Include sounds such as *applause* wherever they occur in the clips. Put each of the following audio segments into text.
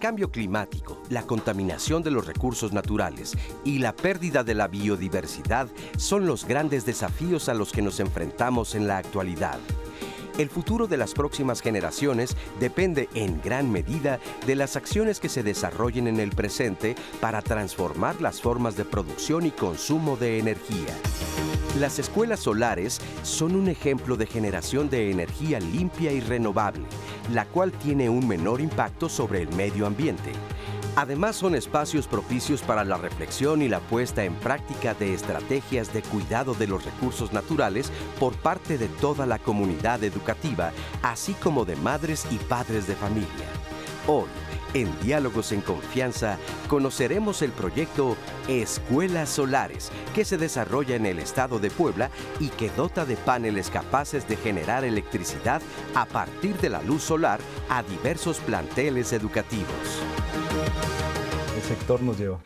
Cambio climático, la contaminación de los recursos naturales y la pérdida de la biodiversidad son los grandes desafíos a los que nos enfrentamos en la actualidad. El futuro de las próximas generaciones depende en gran medida de las acciones que se desarrollen en el presente para transformar las formas de producción y consumo de energía. Las escuelas solares son un ejemplo de generación de energía limpia y renovable la cual tiene un menor impacto sobre el medio ambiente. Además son espacios propicios para la reflexión y la puesta en práctica de estrategias de cuidado de los recursos naturales por parte de toda la comunidad educativa, así como de madres y padres de familia. Hoy, en Diálogos en Confianza conoceremos el proyecto Escuelas Solares, que se desarrolla en el estado de Puebla y que dota de paneles capaces de generar electricidad a partir de la luz solar a diversos planteles educativos. Sector nos lleva.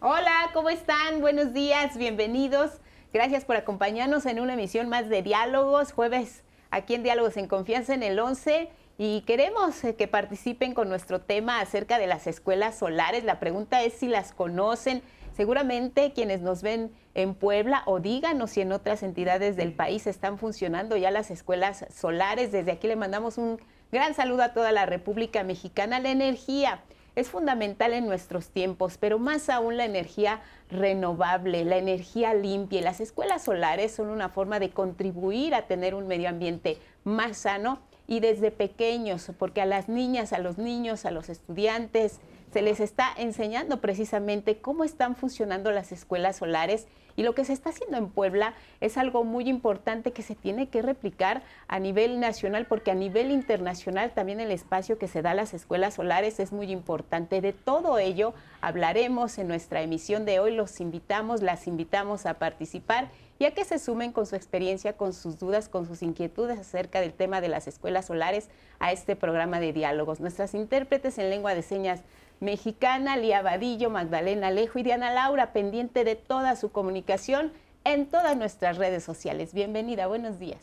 Hola, ¿cómo están? Buenos días, bienvenidos. Gracias por acompañarnos en una emisión más de Diálogos, jueves aquí en Diálogos en Confianza en el 11 y queremos eh, que participen con nuestro tema acerca de las escuelas solares. La pregunta es si las conocen. Seguramente quienes nos ven en Puebla o díganos si en otras entidades del país están funcionando ya las escuelas solares. Desde aquí le mandamos un gran saludo a toda la República Mexicana. La energía es fundamental en nuestros tiempos, pero más aún la energía renovable, la energía limpia. las escuelas solares son una forma de contribuir a tener un medio ambiente más sano y desde pequeños, porque a las niñas, a los niños, a los estudiantes, se les está enseñando precisamente cómo están funcionando las escuelas solares y lo que se está haciendo en Puebla es algo muy importante que se tiene que replicar a nivel nacional porque a nivel internacional también el espacio que se da a las escuelas solares es muy importante. De todo ello hablaremos en nuestra emisión de hoy. Los invitamos, las invitamos a participar y a que se sumen con su experiencia, con sus dudas, con sus inquietudes acerca del tema de las escuelas solares a este programa de diálogos. Nuestras intérpretes en lengua de señas mexicana, Lía Vadillo, Magdalena Alejo y Diana Laura, pendiente de toda su comunicación en todas nuestras redes sociales. Bienvenida, buenos días.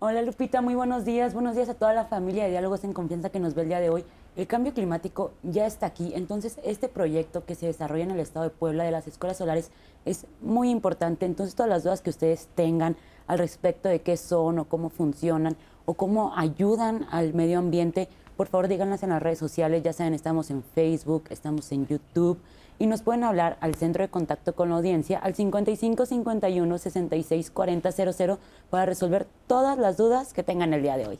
Hola Lupita, muy buenos días. Buenos días a toda la familia de Diálogos en Confianza que nos ve el día de hoy. El cambio climático ya está aquí, entonces este proyecto que se desarrolla en el estado de Puebla de las escuelas solares es muy importante. Entonces todas las dudas que ustedes tengan al respecto de qué son o cómo funcionan o cómo ayudan al medio ambiente, por favor díganlas en las redes sociales, ya saben, estamos en Facebook, estamos en YouTube y nos pueden hablar al centro de contacto con la audiencia al 55 51 66 40 00 para resolver todas las dudas que tengan el día de hoy.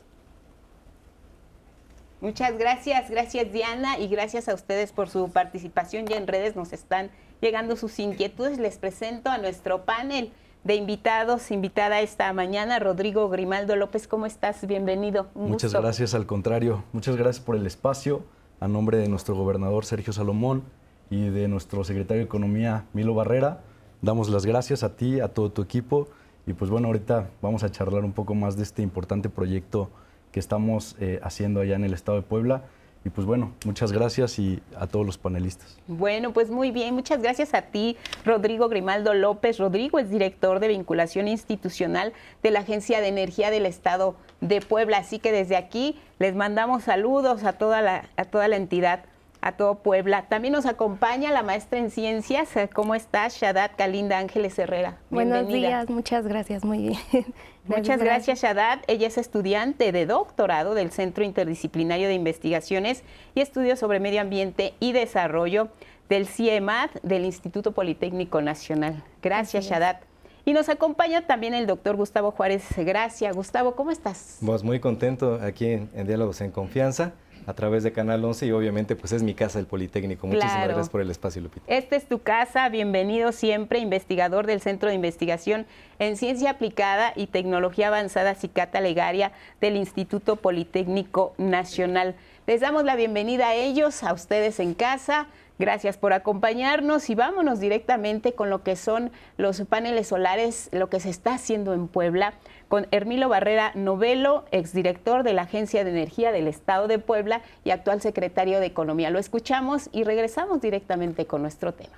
Muchas gracias, gracias Diana y gracias a ustedes por su participación. Ya en redes nos están llegando sus inquietudes. Les presento a nuestro panel de invitados, invitada esta mañana, Rodrigo Grimaldo López. ¿Cómo estás? Bienvenido. muchas gracias, al contrario. Muchas gracias por el espacio. A nombre de nuestro gobernador Sergio Salomón y de nuestro secretario de Economía, Milo Barrera, damos las gracias a ti, a todo tu equipo. Y pues bueno, ahorita vamos a charlar un poco más de este importante proyecto que estamos eh, haciendo allá en el estado de Puebla. Y pues bueno, muchas gracias y a todos los panelistas. Bueno, pues muy bien, muchas gracias a ti, Rodrigo Grimaldo López. Rodrigo es director de vinculación institucional de la Agencia de Energía del Estado de Puebla. Así que desde aquí les mandamos saludos a toda la, a toda la entidad a todo Puebla. También nos acompaña la maestra en ciencias. ¿Cómo estás, Shadat Kalinda Ángeles Herrera? Buenos días, muchas gracias, muy bien. *laughs* Muchas gracias, Shadat. Ella es estudiante de doctorado del Centro Interdisciplinario de Investigaciones y Estudios sobre Medio Ambiente y Desarrollo del CIEMAD del Instituto Politécnico Nacional. Gracias, Shadat. Y nos acompaña también el doctor Gustavo Juárez Gracias. Gustavo, ¿cómo estás? Pues muy contento aquí en Diálogos en Confianza a través de Canal 11 y obviamente pues es mi casa el Politécnico. Muchísimas gracias por el espacio, Lupita. Esta es tu casa, bienvenido siempre, investigador del Centro de Investigación en Ciencia Aplicada y Tecnología Avanzada Cicata Legaria del Instituto Politécnico Nacional. Les damos la bienvenida a ellos, a ustedes en casa. Gracias por acompañarnos y vámonos directamente con lo que son los paneles solares, lo que se está haciendo en Puebla con Hermilo Barrera Novelo, exdirector de la Agencia de Energía del Estado de Puebla y actual secretario de Economía. Lo escuchamos y regresamos directamente con nuestro tema.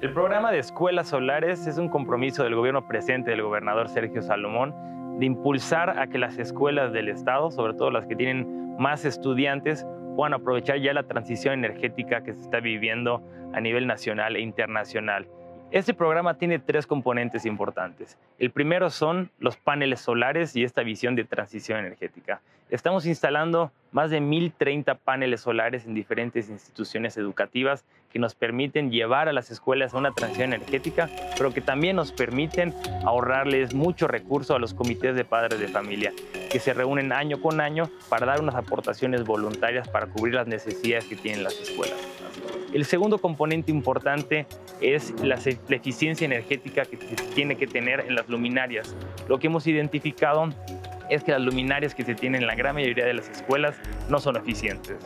El programa de escuelas solares es un compromiso del gobierno presente del gobernador Sergio Salomón de impulsar a que las escuelas del Estado, sobre todo las que tienen más estudiantes, puedan aprovechar ya la transición energética que se está viviendo a nivel nacional e internacional. Este programa tiene tres componentes importantes. El primero son los paneles solares y esta visión de transición energética. Estamos instalando más de 1.030 paneles solares en diferentes instituciones educativas que nos permiten llevar a las escuelas a una transición energética, pero que también nos permiten ahorrarles mucho recurso a los comités de padres de familia, que se reúnen año con año para dar unas aportaciones voluntarias para cubrir las necesidades que tienen las escuelas. El segundo componente importante es la, eficiencia energética que tiene que tener en las luminarias. Lo que hemos identificado es que las luminarias que se tienen en la gran mayoría de las escuelas no son eficientes.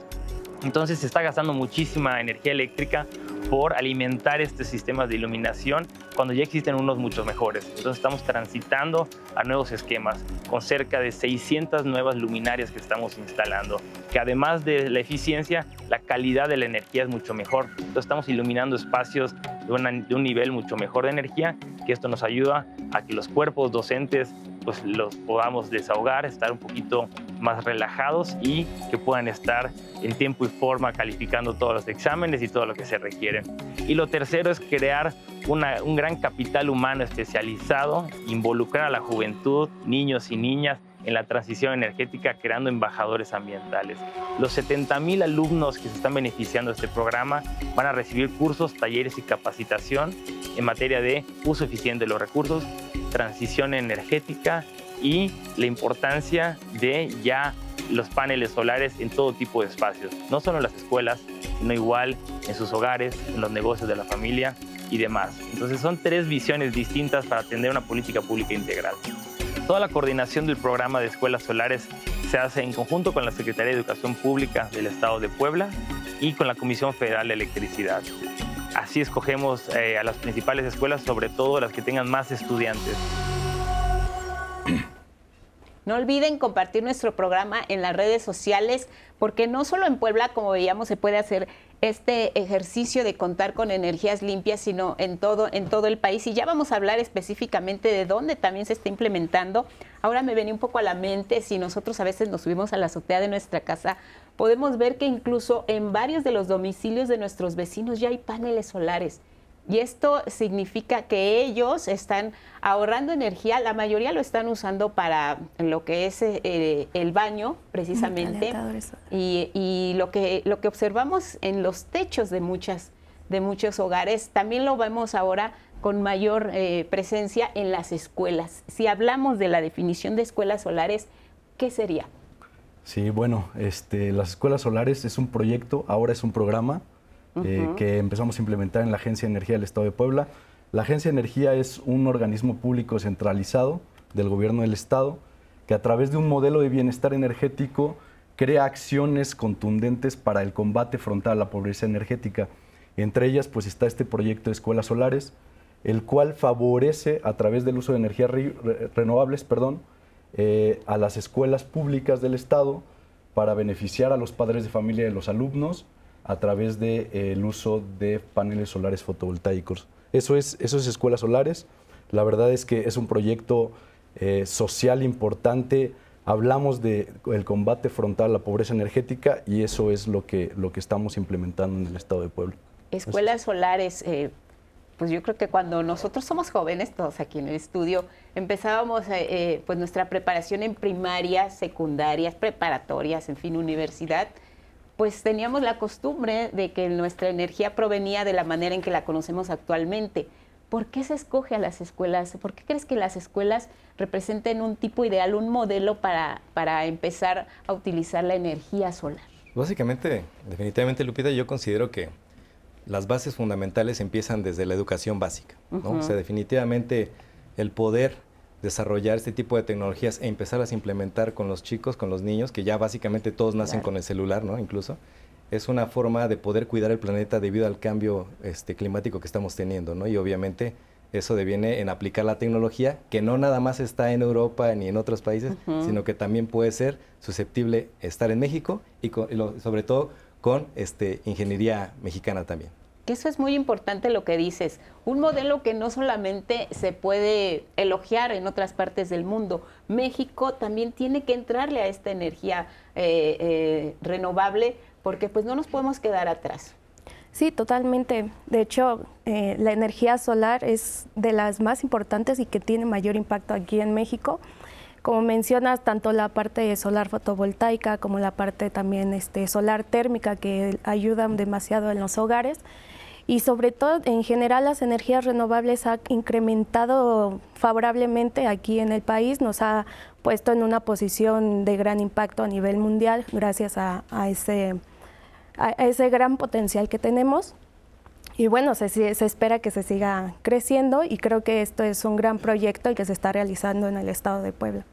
Entonces se está gastando muchísima energía eléctrica por alimentar estos sistemas de iluminación cuando ya existen unos mucho mejores. Entonces estamos transitando a nuevos esquemas con cerca de 600 nuevas luminarias que estamos instalando, que además de la eficiencia, la calidad de la energía es mucho mejor. Entonces estamos iluminando espacios de un nivel mucho mejor de energía, que esto nos ayuda a que los cuerpos docentes pues los podamos desahogar, estar un poquito más relajados y que puedan estar en tiempo y forma calificando todos los exámenes y todo lo que se requiere. Y lo tercero es crear un gran capital humano especializado, involucrar a la juventud, niños y niñas en la transición energética creando embajadores ambientales. Los 70 mil alumnos que se están beneficiando de este programa van a recibir cursos, talleres y capacitación en materia de uso eficiente de los recursos, transición energética y la importancia de ya los paneles solares en todo tipo de espacios, no solo en las escuelas, sino igual en sus hogares, en los negocios de la familia y demás. Entonces son tres visiones distintas para atender una política pública integral. Toda la coordinación del programa de escuelas solares se hace en conjunto con la Secretaría de Educación Pública del Estado de Puebla y con la Comisión Federal de Electricidad. Así escogemos eh, a las principales escuelas, sobre todo las que tengan más estudiantes. No olviden compartir nuestro programa en las redes sociales, porque no solo en Puebla, como veíamos, se puede hacer este ejercicio de contar con energías limpias, sino en todo, en todo el país. Y ya vamos a hablar específicamente de dónde también se está implementando. Ahora me venía un poco a la mente, si nosotros a veces nos subimos a la azotea de nuestra casa, podemos ver que incluso en varios de los domicilios de nuestros vecinos ya hay paneles solares. Y esto significa que ellos están ahorrando energía, la mayoría lo están usando para lo que es eh, el baño, precisamente. Y, lo, que, lo que observamos en los techos de, muchas, de muchos hogares, también lo vemos ahora con mayor eh, presencia en las escuelas. Si hablamos de la definición de escuelas solares, ¿qué sería? Sí, bueno, este, las escuelas solares es un proyecto, ahora es un programa eh, que empezamos a implementar en la Agencia de Energía del Estado de Puebla. La Agencia de Energía es un organismo público centralizado del gobierno del Estado que a través de un modelo de bienestar energético crea acciones contundentes para el combate frontal a la pobreza energética. Entre ellas pues está este proyecto de escuelas solares, el cual favorece a través del uso de energías renovables perdón, eh, a las escuelas públicas del Estado para beneficiar a los padres de familia de los alumnos a través del de, uso de paneles solares fotovoltaicos. Eso es, eso es Escuelas Solares. La verdad es que es un proyecto eh, social importante. Hablamos del combate frontal a la pobreza energética y eso es lo que, lo que estamos implementando en el Estado de Puebla. Escuelas Solares, eh, pues yo creo que cuando nosotros somos jóvenes, todos aquí en el estudio, empezábamos eh, pues nuestra preparación en primarias, secundarias, preparatorias, en fin, universidad, pues teníamos la costumbre de que nuestra energía provenía de la manera en que la conocemos actualmente. ¿Por qué se escoge a las escuelas? ¿Por qué crees que las escuelas representen un tipo ideal, un modelo para, para empezar a utilizar la energía solar? Básicamente, definitivamente, Lupita, yo considero que las bases fundamentales empiezan desde la educación básica. O sea, definitivamente el poder desarrollar este tipo de tecnologías e empezarlas a implementar con los chicos, con los niños, que ya básicamente todos nacen con el celular, ¿no? Incluso, es una forma de poder cuidar el planeta debido al cambio este, climático que estamos teniendo, ¿no? Y obviamente eso deviene en aplicar la tecnología, que no nada más está en Europa ni en otros países, sino que también puede ser susceptible estar en México y, sobre todo con este, ingeniería mexicana también. Que eso es muy importante lo que dices. Un modelo que no solamente se puede elogiar en otras partes del mundo. México también tiene que entrarle a esta energía eh, eh, renovable porque pues no nos podemos quedar atrás. Sí, totalmente. De hecho, eh, la energía solar es de las más importantes y que tiene mayor impacto aquí en México. Como mencionas, tanto la parte solar fotovoltaica como la parte también este, solar térmica que ayudan demasiado en los hogares y sobre todo en general las energías renovables ha incrementado favorablemente aquí en el país, nos ha puesto en una posición de gran impacto a nivel mundial gracias a, ese, a ese gran potencial que tenemos. Y bueno, se, se, espera que se siga creciendo y creo que esto es un gran proyecto el que se está realizando en el estado de Puebla.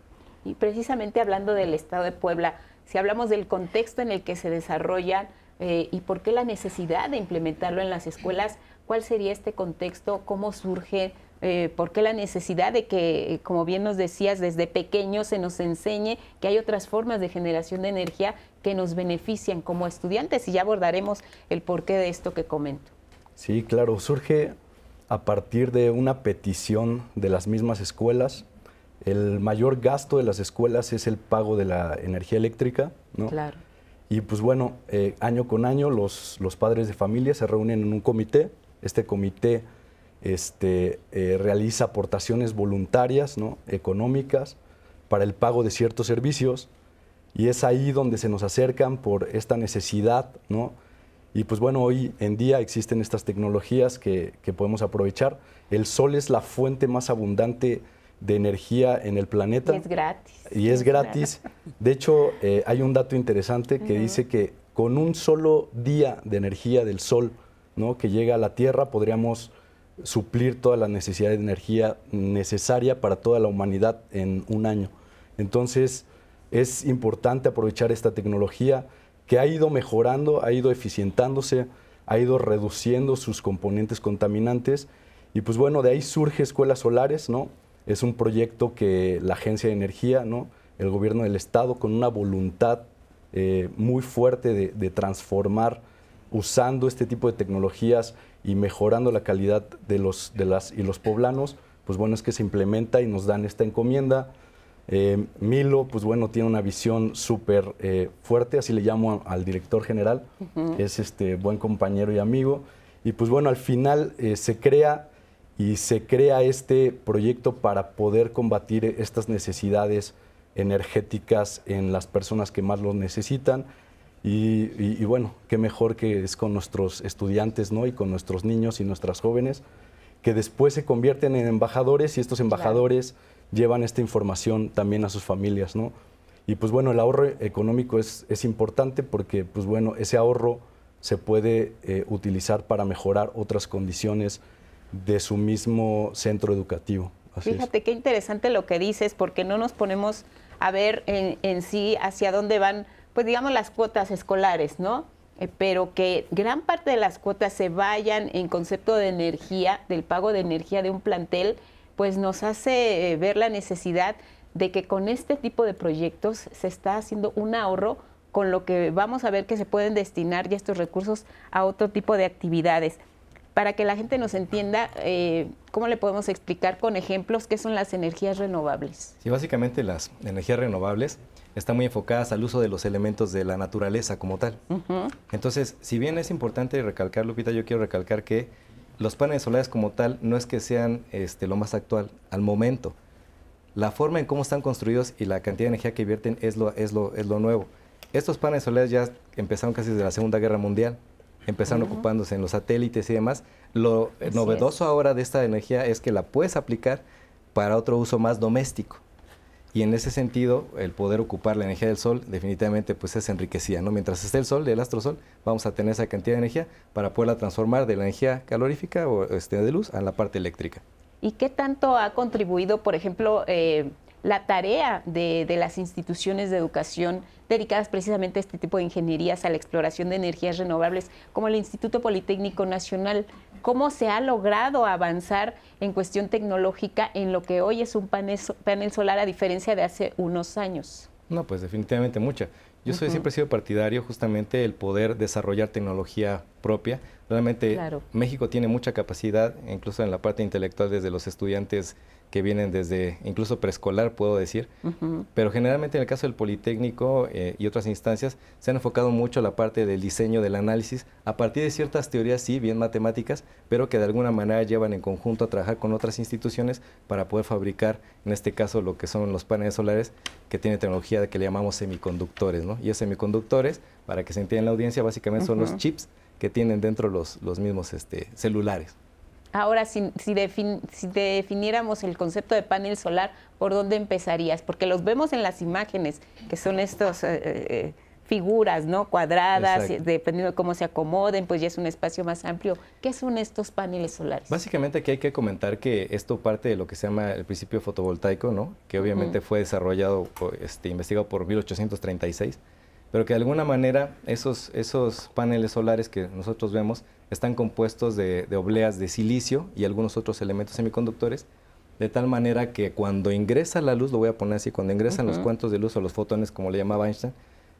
Y precisamente hablando del estado de Puebla, si hablamos del contexto en el que se desarrollan eh, y por qué la necesidad de implementarlo en las escuelas, cuál sería este contexto, cómo surge, eh, por qué la necesidad de que, como bien nos decías, desde pequeños se nos enseñe que hay otras formas de generación de energía que nos benefician como estudiantes y ya abordaremos el porqué de esto que comento. Sí, claro, surge a partir de una petición de las mismas escuelas. El mayor gasto de las escuelas es el pago de la energía eléctrica, ¿no? Claro. Y pues bueno, eh, año con año los, los, padres de familia se reúnen en un comité. Este comité este, eh, realiza aportaciones voluntarias, ¿no? económicas, para el pago de ciertos servicios. Y es ahí donde se nos acercan por esta necesidad. ¿no? Y pues bueno, hoy en día existen estas tecnologías que, que podemos aprovechar. El sol es la fuente más abundante de energía en el planeta. Y es gratis. Y es gratis. De hecho, eh, hay un dato interesante que dice que con un solo día de energía del sol ¿no? que llega a la Tierra podríamos suplir toda la necesidad de energía necesaria para toda la humanidad en un año. Entonces, es importante aprovechar esta tecnología que ha ido mejorando, ha ido eficientándose, ha ido reduciendo sus componentes contaminantes. Y pues bueno, de ahí surge escuelas solares, ¿no? Es un proyecto que la Agencia de Energía, ¿no? el gobierno del Estado, con una voluntad eh, muy fuerte de, transformar usando este tipo de tecnologías y mejorando la calidad de los, de las, y los poblanos, pues bueno, es que se implementa y nos dan esta encomienda. Eh, Milo, pues bueno, tiene una visión súper eh, fuerte, así le llamo al director general, es este buen compañero y amigo. Y pues bueno, al final se crea y se crea este proyecto para poder combatir estas necesidades energéticas en las personas que más lo necesitan. Y, bueno, qué mejor que es con nuestros estudiantes ¿no? y con nuestros niños y nuestras jóvenes, que después se convierten en embajadores y estos embajadores llevan esta información también a sus familias. ¿no? Y pues bueno, el ahorro económico es, es importante porque pues bueno, ese ahorro se puede eh, utilizar para mejorar otras condiciones de su mismo centro educativo. Fíjate qué interesante lo que dices, porque no nos ponemos a ver en, sí hacia dónde van, pues digamos, las cuotas escolares, ¿no? Eh, pero que gran parte de las cuotas se vayan en concepto de energía, del pago de energía de un plantel, pues nos hace eh, ver la necesidad de que con este tipo de proyectos se está haciendo un ahorro con lo que vamos a ver que se pueden destinar ya estos recursos a otro tipo de actividades para que la gente nos entienda eh, cómo le podemos explicar con ejemplos qué son las energías renovables. Sí, básicamente las energías renovables están muy enfocadas al uso de los elementos de la naturaleza como tal. Entonces, si bien es importante recalcar, Lupita, yo quiero recalcar que los paneles solares como tal no es que sean este, lo más actual al momento. La forma en cómo están construidos y la cantidad de energía que vierten es lo, es lo, es lo nuevo. Estos paneles solares ya empezaron casi desde la Segunda Guerra Mundial empezaron ocupándose en los satélites y demás. Lo novedoso ahora de esta energía es que la puedes aplicar para otro uso más doméstico. Y en ese sentido, el poder ocupar la energía del sol definitivamente pues es enriquecida, ¿no? Mientras esté el sol, el astrosol, vamos a tener esa cantidad de energía para poderla transformar de la energía calorífica o este, de luz a la parte eléctrica. ¿Y qué tanto ha contribuido, por ejemplo, eh, la tarea de, las instituciones de educación dedicadas precisamente a este tipo de ingenierías, a la exploración de energías renovables, como el Instituto Politécnico Nacional. ¿Cómo se ha logrado avanzar en cuestión tecnológica en lo que hoy es un panel, panel solar a diferencia de hace unos años? No, pues definitivamente mucha. Yo soy, siempre he sido partidario justamente el poder desarrollar tecnología propia. Realmente México tiene mucha capacidad, incluso en la parte intelectual desde los estudiantes que vienen desde incluso preescolar, puedo decir, pero generalmente en el caso del Politécnico eh, y otras instancias se han enfocado mucho a la parte del diseño, del análisis, a partir de ciertas teorías, sí, bien matemáticas, pero que de alguna manera llevan en conjunto a trabajar con otras instituciones para poder fabricar, en este caso, lo que son los paneles solares, que tiene tecnología que le llamamos semiconductores, ¿no? Y esos semiconductores, para que se entienda en la audiencia, básicamente son los chips que tienen dentro los, los mismos este, celulares. Ahora, si, si, definiéramos el concepto de panel solar, ¿por dónde empezarías? Porque los vemos en las imágenes, que son estas eh, eh, figuras, ¿no? Cuadradas, dependiendo de cómo se acomoden, pues ya es un espacio más amplio. ¿Qué son estos paneles solares? Básicamente aquí hay que comentar que esto parte de lo que se llama el principio fotovoltaico, ¿no? Que obviamente fue desarrollado, este, investigado por 1836 pero que de alguna manera esos, esos paneles solares que nosotros vemos están compuestos de, obleas de silicio y algunos otros elementos semiconductores, de tal manera que cuando ingresa la luz, lo voy a poner así, cuando ingresan los cuantos de luz o los fotones, como le llamaba Einstein,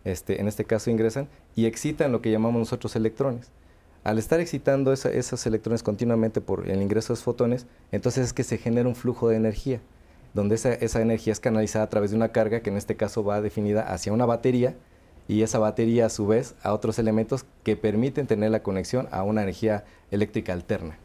este, en este caso ingresan y excitan lo que llamamos nosotros electrones. Al estar excitando esos electrones continuamente por el ingreso de esos fotones, entonces es que se genera un flujo de energía, donde esa, esa energía es canalizada a través de una carga que en este caso va definida hacia una batería, y esa batería a su vez a otros elementos que permiten tener la conexión a una energía eléctrica alterna.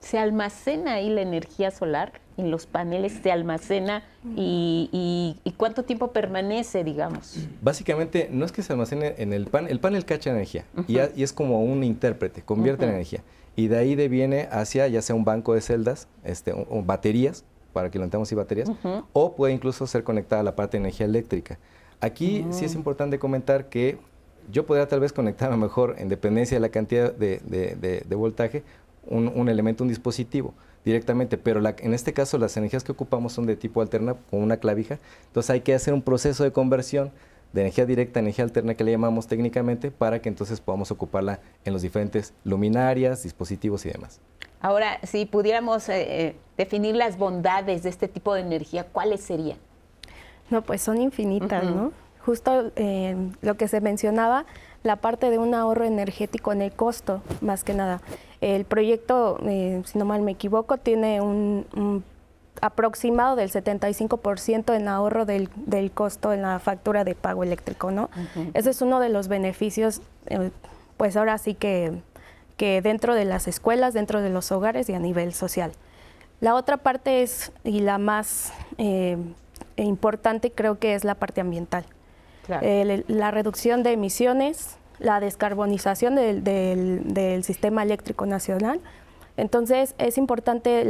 ¿Se almacena ahí la energía solar en los paneles? ¿Se almacena y, cuánto tiempo permanece, digamos? Básicamente no es que se almacene en el panel, el panel cacha energía y, es como un intérprete, convierte en energía y de ahí deviene hacia ya sea un banco de celdas, este, o, baterías, para que lo entendamos y baterías, o puede incluso ser conectada a la parte de energía eléctrica. Aquí sí es importante comentar que yo podría tal vez conectar a lo mejor, en dependencia de la cantidad de, voltaje, un, elemento, un dispositivo directamente, pero en este caso las energías que ocupamos son de tipo alterna con una clavija, entonces hay que hacer un proceso de conversión de energía directa a energía alterna que le llamamos técnicamente para que entonces podamos ocuparla en los diferentes luminarias, dispositivos y demás. Ahora, si pudiéramos eh, eh, definir las bondades de este tipo de energía, ¿cuáles serían? No, pues son infinitas, ¿no? Justo eh, lo que se mencionaba, la parte de un ahorro energético en el costo, más que nada. El proyecto, eh, si no mal me equivoco, tiene un, aproximado del 75% en ahorro del, costo en la factura de pago eléctrico, ¿no? Ese es uno de los beneficios, eh, pues ahora sí que, que dentro de las escuelas, dentro de los hogares y a nivel social. La otra parte es, y la más importante creo que es la parte ambiental. la reducción de emisiones, la descarbonización del, sistema eléctrico nacional. Entonces es importante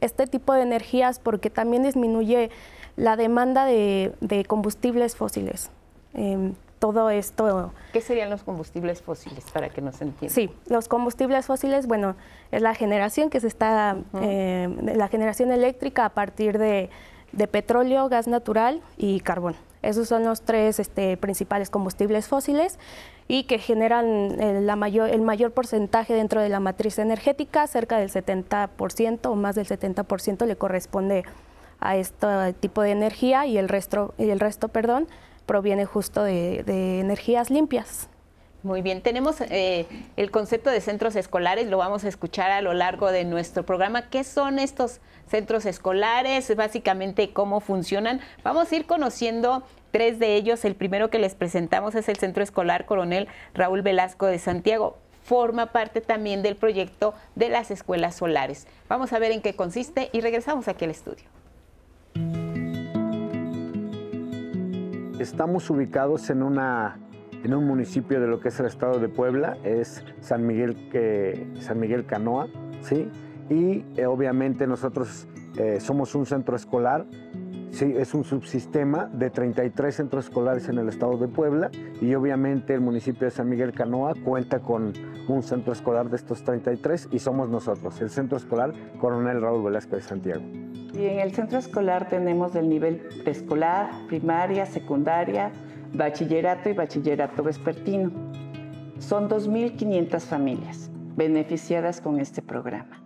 este tipo de energías porque también disminuye la demanda de, combustibles fósiles. Em, todo esto. ¿Qué serían los combustibles fósiles para que nos entiendan? Sí, los combustibles fósiles, bueno, es la generación que se está, em, la generación eléctrica a partir de de petróleo, gas natural y carbón. Esos son los tres este, principales combustibles fósiles y que generan el, la mayor, el mayor porcentaje dentro de la matriz energética, cerca del 70% o más del 70% le corresponde a este tipo de energía y el resto, el resto perdón, proviene justo de energías limpias. Muy bien, tenemos eh, el concepto de centros escolares, lo vamos a escuchar a lo largo de nuestro programa. ¿Qué son estos centros escolares? Básicamente, ¿cómo funcionan? Vamos a ir conociendo tres de ellos. El primero que les presentamos es el Centro Escolar Coronel Raúl Velasco de Santiago. Forma parte también del proyecto de las escuelas solares. Vamos a ver en qué consiste y regresamos aquí al estudio. Estamos ubicados en una en un municipio de lo que es el estado de Puebla, es San Miguel, San Miguel Canoa, ¿sí? Y eh, obviamente nosotros eh, somos un centro escolar, sí, es un subsistema de 33 centros escolares en el estado de Puebla y obviamente el municipio de San Miguel Canoa cuenta con un centro escolar de estos 33 y somos nosotros, el centro escolar Coronel Raúl Velasco de Santiago. Y en el centro escolar tenemos del nivel preescolar, primaria, secundaria, bachillerato y bachillerato vespertino. Son 2.500 familias beneficiadas con este programa.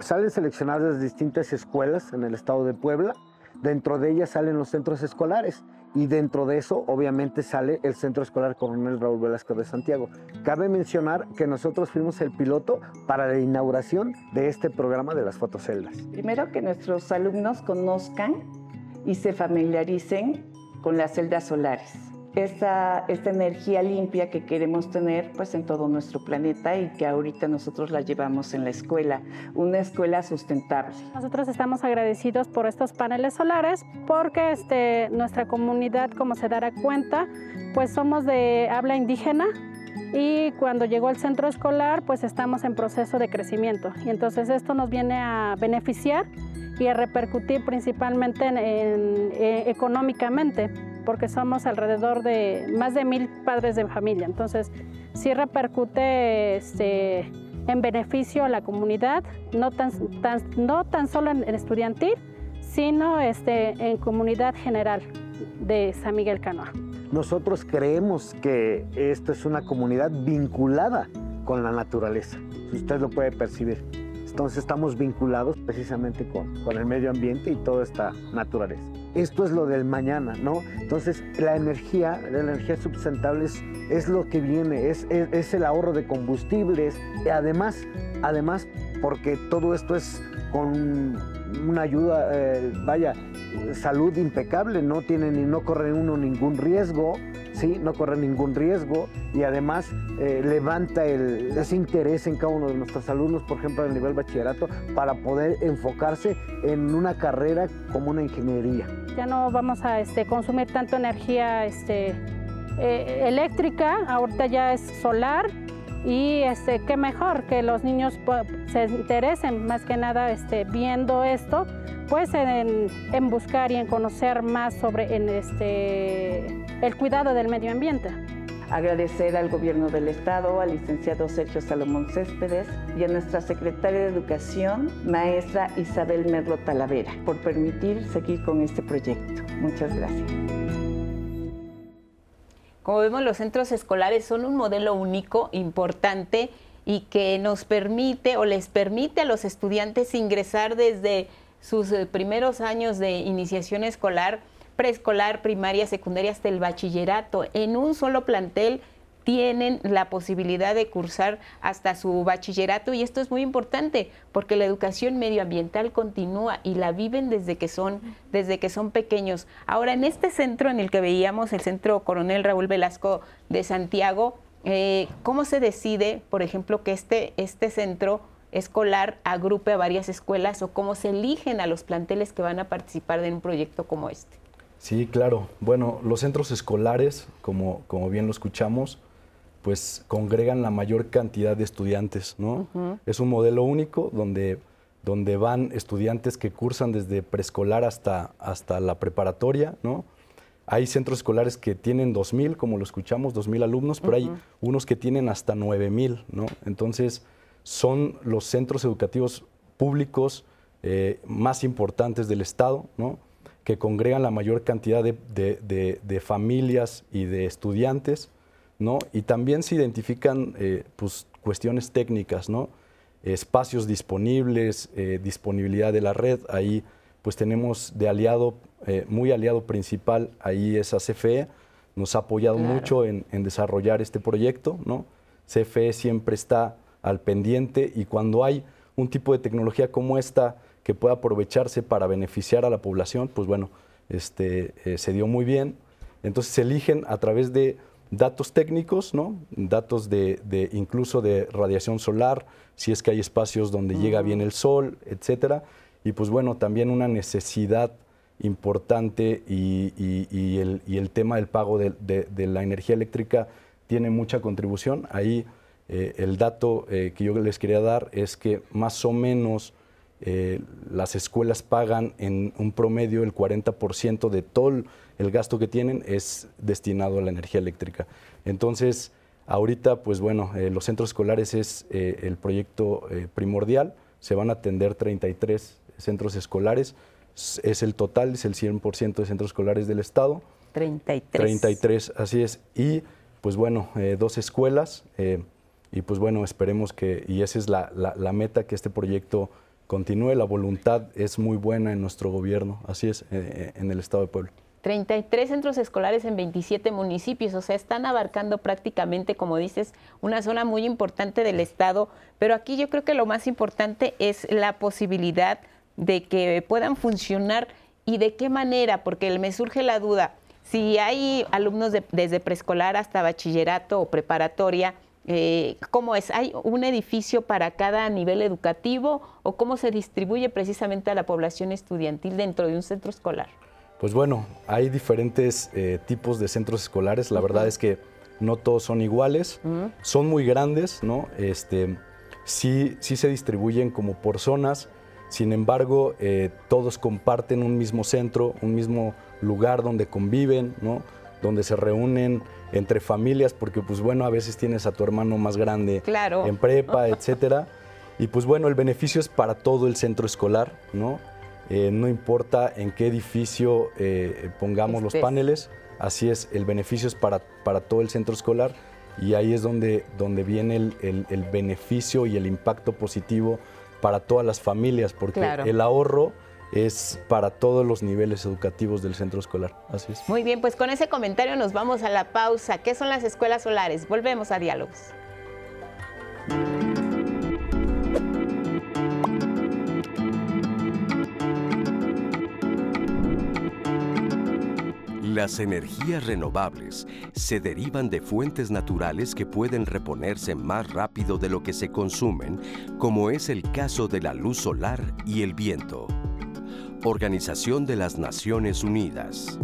Salen seleccionadas distintas escuelas en el estado de Puebla. Dentro de ellas salen los centros escolares y dentro de eso obviamente sale el Centro Escolar Coronel Raúl Velasco de Santiago. Cabe mencionar que nosotros fuimos el piloto para la inauguración de este programa de las fotoceldas. Primero que nuestros alumnos conozcan y se familiaricen con las celdas solares esta, esta energía limpia que queremos tener pues, en todo nuestro planeta y que ahorita nosotros la llevamos en la escuela, una escuela sustentable. Nosotros estamos agradecidos por estos paneles solares porque este, nuestra comunidad, como se dará cuenta, pues somos de habla indígena y cuando llegó el centro escolar pues estamos en proceso de crecimiento y entonces esto nos viene a beneficiar y a repercutir principalmente en, eh, económicamente porque somos alrededor de más de mil padres de familia. Entonces, sí repercute este, en beneficio a la comunidad, no tan, no tan solo en, estudiantil, sino este, en comunidad general de San Miguel Canoa. Nosotros creemos que esto es una comunidad vinculada con la naturaleza, usted lo puede percibir. Entonces estamos vinculados precisamente con, con el medio ambiente y toda esta naturaleza esto es lo del mañana, ¿no? Entonces, la energía, la energía sustentable es, lo que viene, es, es, el ahorro de combustibles, además, además, porque todo esto es con una ayuda, eh, vaya, salud impecable, no tiene ni no corre uno ningún riesgo, ¿sí? no corre ningún riesgo y además eh, levanta el, ese interés en cada uno de nuestros alumnos, por ejemplo, a nivel bachillerato, para poder enfocarse en una carrera como una ingeniería. Ya no vamos a este, consumir tanto energía este, eh, eléctrica, ahorita ya es solar y este, qué mejor que los niños se interesen más que nada este, viendo esto, pues en, buscar y en conocer más sobre este, el cuidado del medio ambiente. Agradecer al gobierno del estado, al licenciado Sergio Salomón Céspedes y a nuestra secretaria de Educación, maestra Isabel Merlo Talavera, por permitir seguir con este proyecto. Muchas gracias. Como vemos, los centros escolares son un modelo único, importante y que nos permite o les permite a los estudiantes ingresar desde sus eh, primeros años de iniciación escolar, preescolar, primaria, secundaria hasta el bachillerato en un solo plantel tienen la posibilidad de cursar hasta su bachillerato y esto es muy importante porque la educación medioambiental continúa y la viven desde que son desde que son pequeños. Ahora en este centro en el que veíamos el Centro Coronel Raúl Velasco de Santiago, eh, ¿cómo se decide, por ejemplo, que este este centro escolar agrupe a varias escuelas o cómo se eligen a los planteles que van a participar en un proyecto como este? Sí, claro. Bueno, los centros escolares, como, como bien lo escuchamos, pues congregan la mayor cantidad de estudiantes, ¿no? Es un modelo único donde, donde van estudiantes que cursan desde preescolar hasta, hasta la preparatoria, ¿no? Hay centros escolares que tienen 2.000, como lo escuchamos, 2.000 alumnos, pero hay unos que tienen hasta 9.000, ¿no? Entonces, son los centros educativos públicos eh, más importantes del Estado, ¿no? que congregan la mayor cantidad de, de familias y de estudiantes ¿no? Y también se identifican eh, pues, cuestiones técnicas, ¿no? Espacios disponibles, eh, disponibilidad de la red. Ahí pues tenemos de aliado, eh, muy aliado principal, ahí es a CFE. Nos ha apoyado mucho en, desarrollar este proyecto, ¿no? CFE siempre está al pendiente y cuando hay un tipo de tecnología como esta que pueda aprovecharse para beneficiar a la población, pues bueno, este, se dio muy bien. Entonces se eligen a través de datos técnicos, ¿no? datos de, incluso de radiación solar, si es que hay espacios donde llega bien el sol, etcétera. Y pues bueno, también una necesidad importante y, el, tema del pago de, la energía eléctrica tiene mucha contribución. Ahí eh, el dato eh, que yo les quería dar es que más o menos eh, las escuelas pagan en un promedio el 40% de todo el gasto que tienen es destinado a la energía eléctrica. Entonces, ahorita, pues bueno, eh, los centros escolares es eh, el proyecto primordial, se van a atender 33 centros escolares, es el total, es el 100% de centros escolares del Estado. 33. 33, así es. Y pues bueno, dos escuelas, y pues bueno, esperemos que, y esa es la, la meta que este proyecto continúe. La voluntad es muy buena en nuestro gobierno, así es, eh, eh, en el Estado de Puebla. 33 centros escolares en 27 municipios, o sea, están abarcando prácticamente, como dices, una zona muy importante del estado, pero aquí yo creo que lo más importante es la posibilidad de que puedan funcionar y de qué manera, porque me surge la duda, si hay alumnos desde preescolar hasta bachillerato o preparatoria, eh, ¿Cómo es? ¿Hay un edificio para cada nivel educativo o cómo se distribuye precisamente a la población estudiantil dentro de un centro escolar? Pues bueno, hay diferentes eh, tipos de centros escolares. La verdad es que no todos son iguales. Son muy grandes, ¿no? Este, sí, sí se distribuyen como por zonas. Sin embargo, eh, todos comparten un mismo centro, un mismo lugar donde conviven, ¿no? Donde se reúnen entre familias, porque pues bueno, a veces tienes a tu hermano más grande en prepa, *laughs* etcétera. Y pues bueno, el beneficio es para todo el centro escolar, ¿no? Eh, no importa en qué edificio eh, pongamos los paneles, así es, el beneficio es para, para todo el centro escolar y ahí es donde, donde viene el, el, beneficio y el impacto positivo para todas las familias, porque el ahorro es para todos los niveles educativos del centro escolar. Así es. Muy bien, pues con ese comentario nos vamos a la pausa. ¿Qué son las escuelas solares? Volvemos a diálogos. Las energías renovables se derivan de fuentes naturales que pueden reponerse más rápido de lo que se consumen, como es el caso de la luz solar y el viento. Organización de las Naciones Unidas.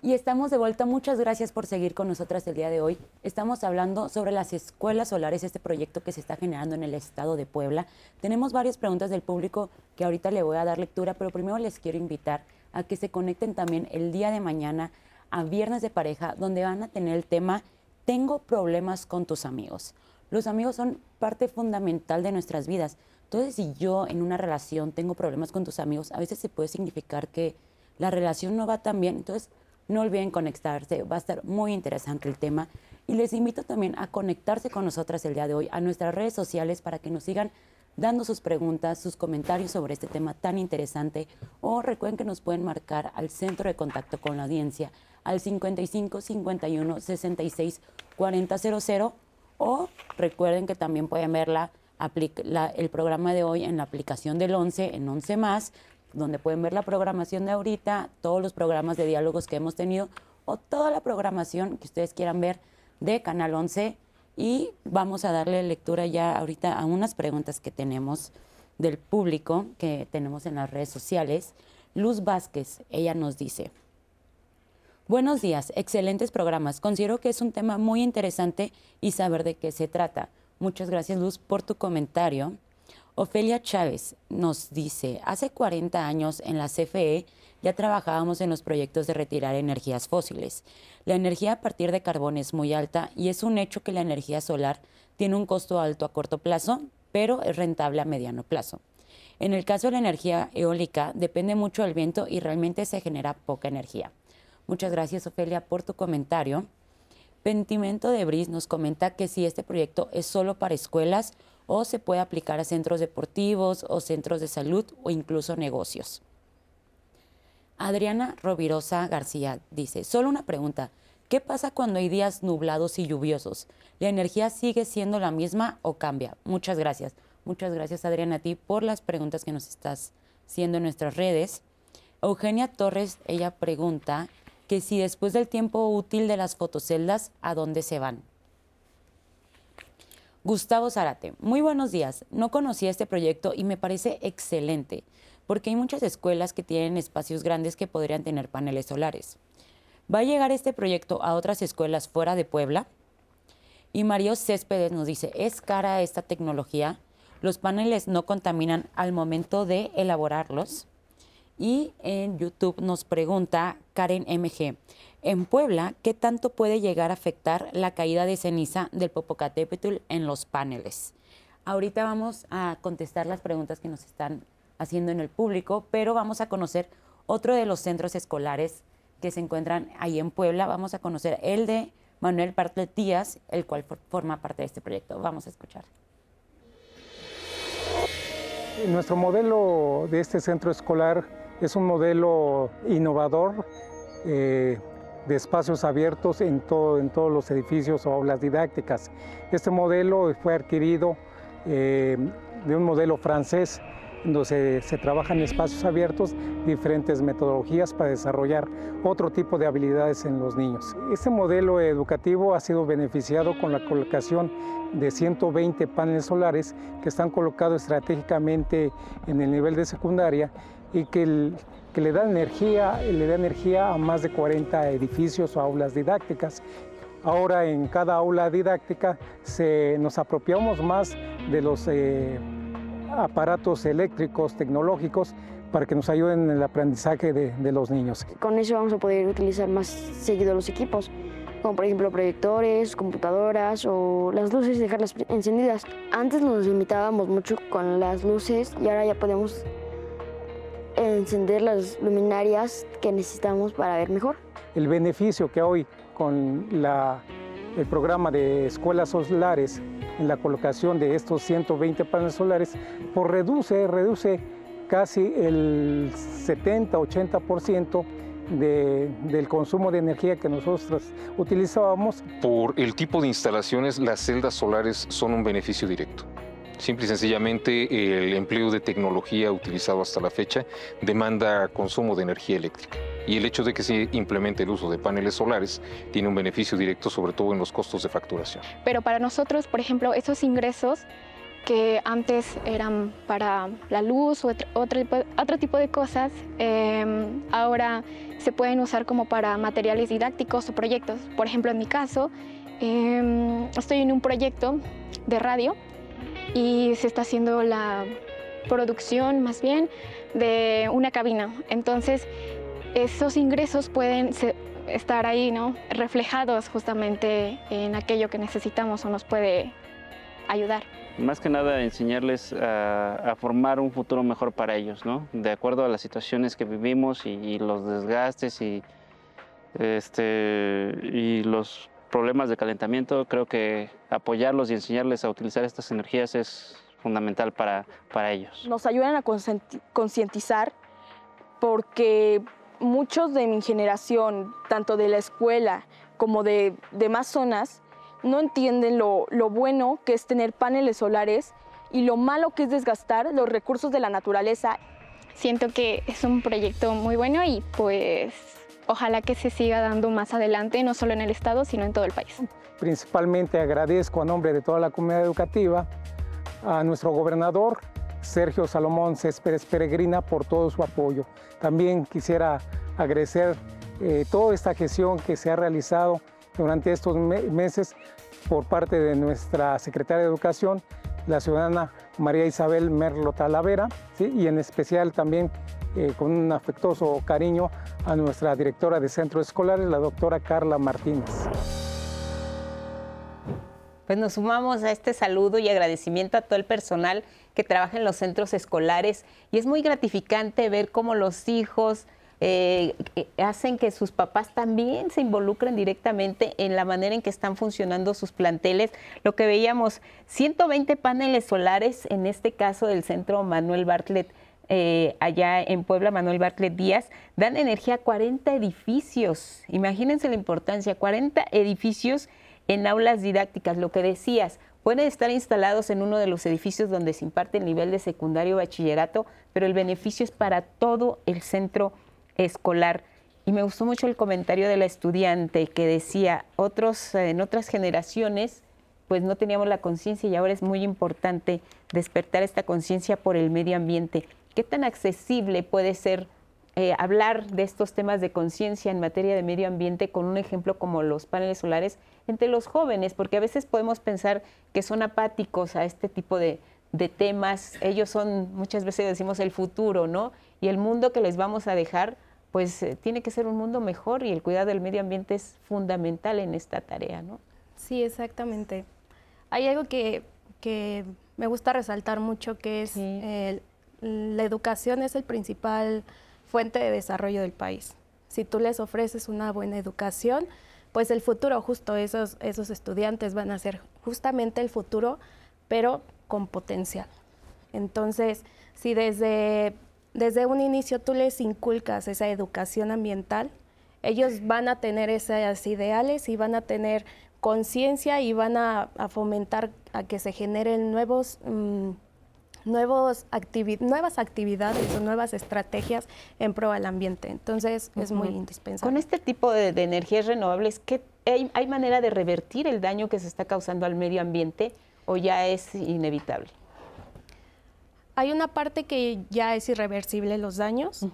Y estamos de vuelta. Muchas gracias por seguir con nosotras el día de hoy. Estamos hablando sobre las escuelas solares, este proyecto que se está generando en el estado de Puebla. Tenemos varias preguntas del público que ahorita le voy a dar lectura, pero primero les quiero invitar a que se conecten también el día de mañana a Viernes de Pareja, donde van a tener el tema Tengo problemas con tus amigos. Los amigos son parte fundamental de nuestras vidas. Entonces, si yo en una relación tengo problemas con tus amigos, a veces se puede significar que la relación no va tan bien. Entonces, no olviden conectarse, va a estar muy interesante el tema. Y les invito también a conectarse con nosotras el día de hoy a nuestras redes sociales para que nos sigan dando sus preguntas, sus comentarios sobre este tema tan interesante. O recuerden que nos pueden marcar al centro de contacto con la audiencia al 55 51 66 4000 o recuerden que también pueden verla el programa de hoy en la aplicación del 11, en 11 más, donde pueden ver la programación de ahorita, todos los programas de diálogos que hemos tenido o toda la programación que ustedes quieran ver de Canal 11. Y vamos a darle lectura ya ahorita a unas preguntas que tenemos del público que tenemos en las redes sociales. Luz Vázquez, ella nos dice, buenos días, excelentes programas. Considero que es un tema muy interesante y saber de qué se trata. Muchas gracias, Luz, por tu comentario. Ofelia Chávez nos dice, hace 40 años en la CFE ya trabajábamos en los proyectos de retirar energías fósiles. La energía a partir de carbón es muy alta y es un hecho que la energía solar tiene un costo alto a corto plazo, pero es rentable a mediano plazo. En el caso de la energía eólica, depende mucho del viento y realmente se genera poca energía. Muchas gracias, Ofelia, por tu comentario. Pentimento de Bris nos comenta que si este proyecto es solo para escuelas o se puede aplicar a centros deportivos o centros de salud o incluso negocios. Adriana Rovirosa García dice, solo una pregunta, ¿qué pasa cuando hay días nublados y lluviosos? ¿La energía sigue siendo la misma o cambia? Muchas gracias. Muchas gracias Adriana a ti por las preguntas que nos estás haciendo en nuestras redes. Eugenia Torres, ella pregunta, que si después del tiempo útil de las fotoceldas, ¿a dónde se van? Gustavo Zarate, muy buenos días. No conocía este proyecto y me parece excelente, porque hay muchas escuelas que tienen espacios grandes que podrían tener paneles solares. ¿Va a llegar este proyecto a otras escuelas fuera de Puebla? Y Mario Céspedes nos dice, ¿es cara esta tecnología? ¿Los paneles no contaminan al momento de elaborarlos? Y en YouTube nos pregunta Karen MG, en Puebla, ¿qué tanto puede llegar a afectar la caída de ceniza del Popocatépetl en los paneles? Ahorita vamos a contestar las preguntas que nos están haciendo en el público, pero vamos a conocer otro de los centros escolares que se encuentran ahí en Puebla. Vamos a conocer el de Manuel Bartlett Díaz, el cual forma parte de este proyecto. Vamos a escuchar. Nuestro modelo de este centro escolar Es un modelo innovador eh, de espacios abiertos en, todo, en todos los edificios o aulas didácticas. Este modelo fue adquirido eh, de un modelo francés donde se, trabajan en espacios abiertos diferentes metodologías para desarrollar otro tipo de habilidades en los niños. Este modelo educativo ha sido beneficiado con la colocación de 120 paneles solares que están colocados estratégicamente en el nivel de secundaria y que, que le, da energía, le da energía a más de 40 edificios o aulas didácticas. Ahora en cada aula didáctica se, nos apropiamos más de los eh, aparatos eléctricos, tecnológicos, para que nos ayuden en el aprendizaje de, los niños. Con eso vamos a poder utilizar más seguido los equipos, como por ejemplo proyectores, computadoras o las luces dejarlas encendidas. Antes nos limitábamos mucho con las luces y ahora ya podemos encender las luminarias que necesitamos para ver mejor. El beneficio que hoy con el programa de escuelas solares en la colocación de estos 120 paneles solares, pues reduce, reduce casi el 70-80% de, del consumo de energía que nosotros utilizábamos. Por el tipo de instalaciones, las celdas solares son un beneficio directo. Simple y sencillamente el empleo de tecnología utilizado hasta la fecha demanda consumo de energía eléctrica. Y el hecho de que se implemente el uso de paneles solares tiene un beneficio directo sobre todo en los costos de facturación. Pero para nosotros, por ejemplo, esos ingresos que antes eran para la luz o otro, otro tipo de cosas, em, ahora se pueden usar como para materiales didácticos o proyectos. Por ejemplo, en mi caso, em, estoy en un proyecto de radio y se está haciendo la producción más bien de una cabina. Entonces, esos ingresos pueden estar ahí, ¿no? Reflejados justamente en aquello que necesitamos o nos puede ayudar. Más que nada enseñarles a, formar un futuro mejor para ellos, ¿no? De acuerdo a las situaciones que vivimos y, y los desgastes y, este, y los problemas de calentamiento, creo que apoyarlos y enseñarles a utilizar estas energías es fundamental para, para ellos. Nos ayudan a concientizar porque muchos de mi generación, tanto de la escuela como de demás zonas, no entienden lo, lo bueno que es tener paneles solares y lo malo que es desgastar los recursos de la naturaleza. Siento que es un proyecto muy bueno y pues ojalá que se siga dando más adelante, no solo en el Estado, sino en todo el país. Principalmente agradezco a nombre de toda la comunidad educativa a nuestro gobernador, Sergio Salomón Céspedes Peregrina, por todo su apoyo. También quisiera agradecer eh, toda esta gestión que se ha realizado durante estos meses por parte de nuestra secretaria de Educación, la ciudadana María Isabel Merlo Talavera, y en especial también eh, con un afectuoso cariño a nuestra directora de centros escolares, la doctora Carla Martínez. Pues nos sumamos a este saludo y agradecimiento a todo el personal que trabaja en los centros escolares y es muy gratificante ver cómo los hijos eh, eh, hacen que sus papás también se involucren directamente en la manera en que están funcionando sus planteles. Lo que veíamos, 120 paneles solares, en este caso del centro Manuel Bartlett eh, allá en Puebla, Manuel Bartlett Díaz, dan energía a 40 edificios. Imagínense la importancia, 40 edificios en aulas didácticas. Lo que decías, pueden estar instalados en uno de los edificios donde se imparte el nivel de secundario o bachillerato, pero el beneficio es para todo el centro escolar. Y me gustó mucho el comentario de la estudiante que decía, otros, en otras generaciones, pues no teníamos la conciencia y ahora es muy importante despertar esta conciencia por el medio ambiente. ¿Qué tan accesible puede ser eh, hablar de estos temas de conciencia en materia de medio ambiente con un ejemplo como los paneles solares entre los jóvenes? Porque a veces podemos pensar que son apáticos a este tipo de, temas. Ellos son, muchas veces decimos, el futuro, ¿no? Y el mundo que les vamos a dejar, pues eh, tiene que ser un mundo mejor y el cuidado del medio ambiente es fundamental en esta tarea, ¿no? Sí, exactamente. Hay algo que, me gusta resaltar mucho, que es el la educación es el principal fuente de desarrollo del país. Si tú les ofreces una buena educación, pues el futuro, justo esos, esos estudiantes van a ser justamente el futuro, pero con potencial. Entonces, si desde, desde un inicio tú les inculcas esa educación ambiental, ellos van a tener esos ideales y van a tener conciencia y van a, fomentar a que se generen nuevos, mm, nuevos nuevas actividades o nuevas estrategias en pro del ambiente. Entonces es muy indispensable. Con este tipo de, energías renovables, ¿qué, hay, ¿hay manera de revertir el daño que se está causando al medio ambiente o ya es inevitable? Hay una parte que ya es irreversible los daños,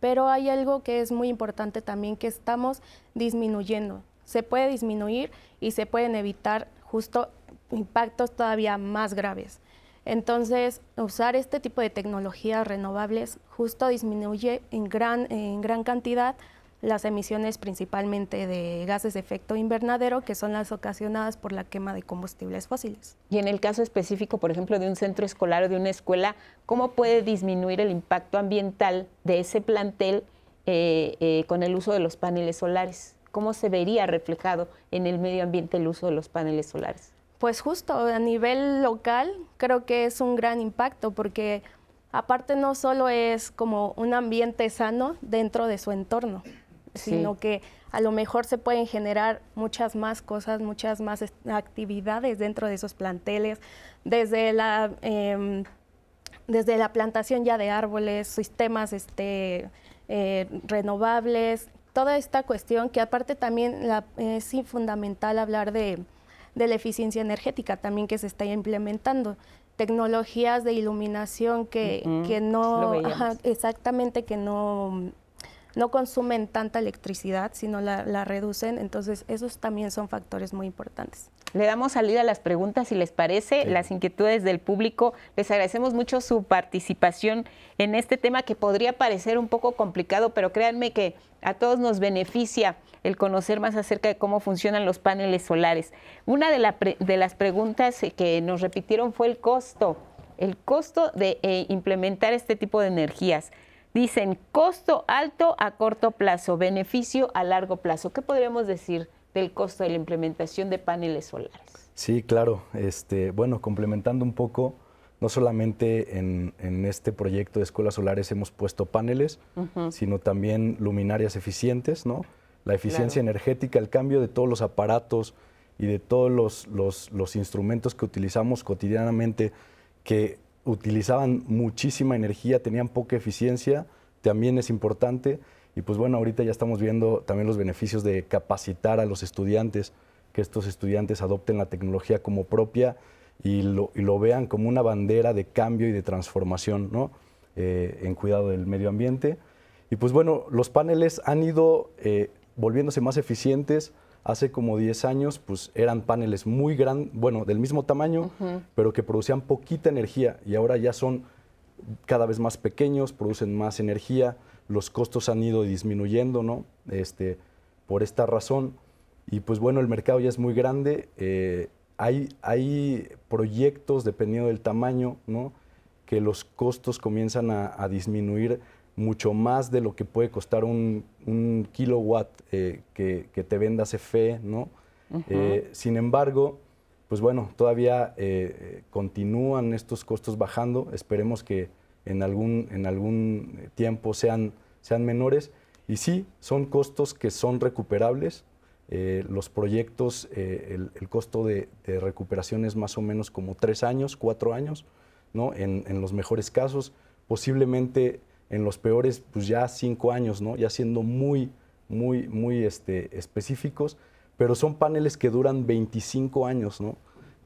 pero hay algo que es muy importante también que estamos disminuyendo. Se puede disminuir y se pueden evitar justo impactos todavía más graves. Entonces, usar este tipo de tecnologías renovables justo disminuye en gran, en gran cantidad las emisiones principalmente de gases de efecto invernadero, que son las ocasionadas por la quema de combustibles fósiles. Y en el caso específico, por ejemplo, de un centro escolar o de una escuela, ¿cómo puede disminuir el impacto ambiental de ese plantel eh, eh, con el uso de los paneles solares? ¿Cómo se vería reflejado en el medio ambiente el uso de los paneles solares? Pues justo a nivel local creo que es un gran impacto porque aparte no solo es como un ambiente sano dentro de su entorno, sino que a lo mejor se pueden generar muchas más cosas, muchas más actividades dentro de esos planteles, desde la, em, desde la plantación ya de árboles, sistemas este, eh, renovables, toda esta cuestión que aparte también es fundamental hablar de, la eficiencia energética también que se está implementando. Tecnologías de iluminación que, que no, exactamente, que no no consumen tanta electricidad, sino la, reducen. Entonces, esos también son factores muy importantes. Le damos salida a las preguntas, si les parece, las inquietudes del público. Les agradecemos mucho su participación en este tema que podría parecer un poco complicado, pero créanme que a todos nos beneficia el conocer más acerca de cómo funcionan los paneles solares. Una de, de las preguntas que nos repitieron fue el costo, el costo de eh, implementar este tipo de energías. Dicen costo alto a corto plazo, beneficio a largo plazo. ¿Qué podríamos decir del costo de la implementación de paneles solares? Sí, claro. Este, bueno, complementando un poco, no solamente en, este proyecto de escuelas solares hemos puesto paneles, sino también luminarias eficientes, ¿no? La eficiencia energética, el cambio de todos los aparatos y de todos los, los instrumentos que utilizamos cotidianamente que utilizaban muchísima energía, tenían poca eficiencia, también es importante. Y pues bueno, ahorita ya estamos viendo también los beneficios de capacitar a los estudiantes, que estos estudiantes adopten la tecnología como propia y lo, vean como una bandera de cambio y de transformación. Eh, en cuidado del medio ambiente. Y pues bueno, los paneles han ido eh, volviéndose más eficientes, hace como 10 años, pues eran paneles muy grandes, bueno, del mismo tamaño, pero que producían poquita energía y ahora ya son cada vez más pequeños, producen más energía, los costos han ido disminuyendo, ¿no? Este, por esta razón. Y pues bueno, el mercado ya es muy grande, eh, hay, hay proyectos, dependiendo del tamaño, ¿no? Que los costos comienzan a disminuir mucho más de lo que puede costar un, kilowatt eh, que, te venda CFE, ¿no? Eh, sin embargo, pues bueno, todavía eh, continúan estos costos bajando. Esperemos que en algún, en algún tiempo sean, sean menores. Y sí, son costos que son recuperables. los proyectos, el, costo de, recuperación es más o menos como tres años, cuatro años, ¿no? En, en los mejores casos. Posiblemente en los peores, pues ya cinco años, ¿no? Ya siendo muy, muy, muy este, específicos, pero son paneles que duran 25 años, ¿no?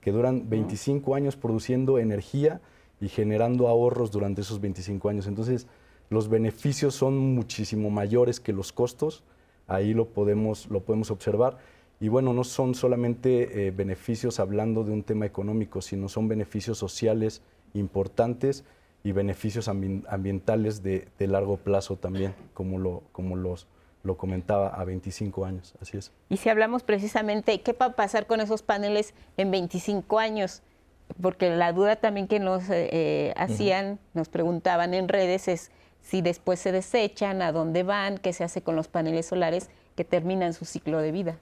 Que duran 25 años produciendo energía y generando ahorros durante esos 25 años. Entonces, los beneficios son muchísimo mayores que los costos, ahí lo podemos, lo podemos observar. Y bueno, no son solamente eh, beneficios hablando de un tema económico, sino son beneficios sociales importantes y beneficios ambientales de, largo plazo también, como, lo, como los, lo comentaba, a 25 años. Así es. Y si hablamos precisamente, ¿qué va a pasar con esos paneles en 25 años? Porque la duda también que nos eh, eh, hacían, nos preguntaban en redes es si después se desechan, a dónde van, qué se hace con los paneles solares que terminan su ciclo de vida.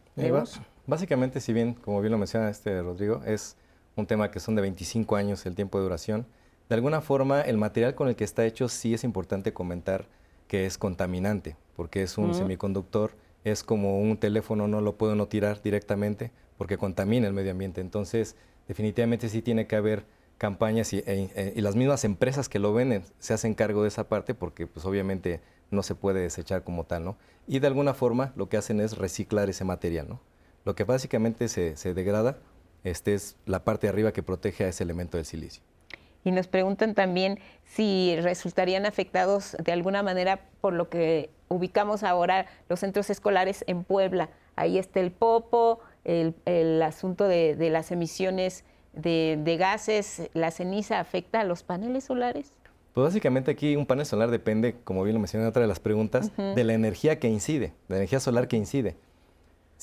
básicamente, si bien, como bien lo menciona este Rodrigo, es un tema que son de 25 años el tiempo de duración, De alguna forma, el material con el que está hecho sí es importante comentar que es contaminante, porque es un semiconductor, es como un teléfono, no lo puedo no tirar directamente porque contamina el medio ambiente. Entonces, definitivamente sí tiene que haber campañas y, e, e, y, las mismas empresas que lo venden se hacen cargo de esa parte porque pues obviamente no se puede desechar como tal, ¿no? Y de alguna forma lo que hacen es reciclar ese material, ¿no? Lo que básicamente se, se degrada este es la parte de arriba que protege a ese elemento del silicio. Y nos preguntan también si resultarían afectados de alguna manera por lo que ubicamos ahora los centros escolares en Puebla. Ahí está el popo, el, el asunto de, de, las emisiones de, de, gases, la ceniza afecta a los paneles solares. Pues básicamente aquí un panel solar depende, como bien lo mencioné en otra de las preguntas, uh -huh. de la energía que incide, de la energía solar que incide.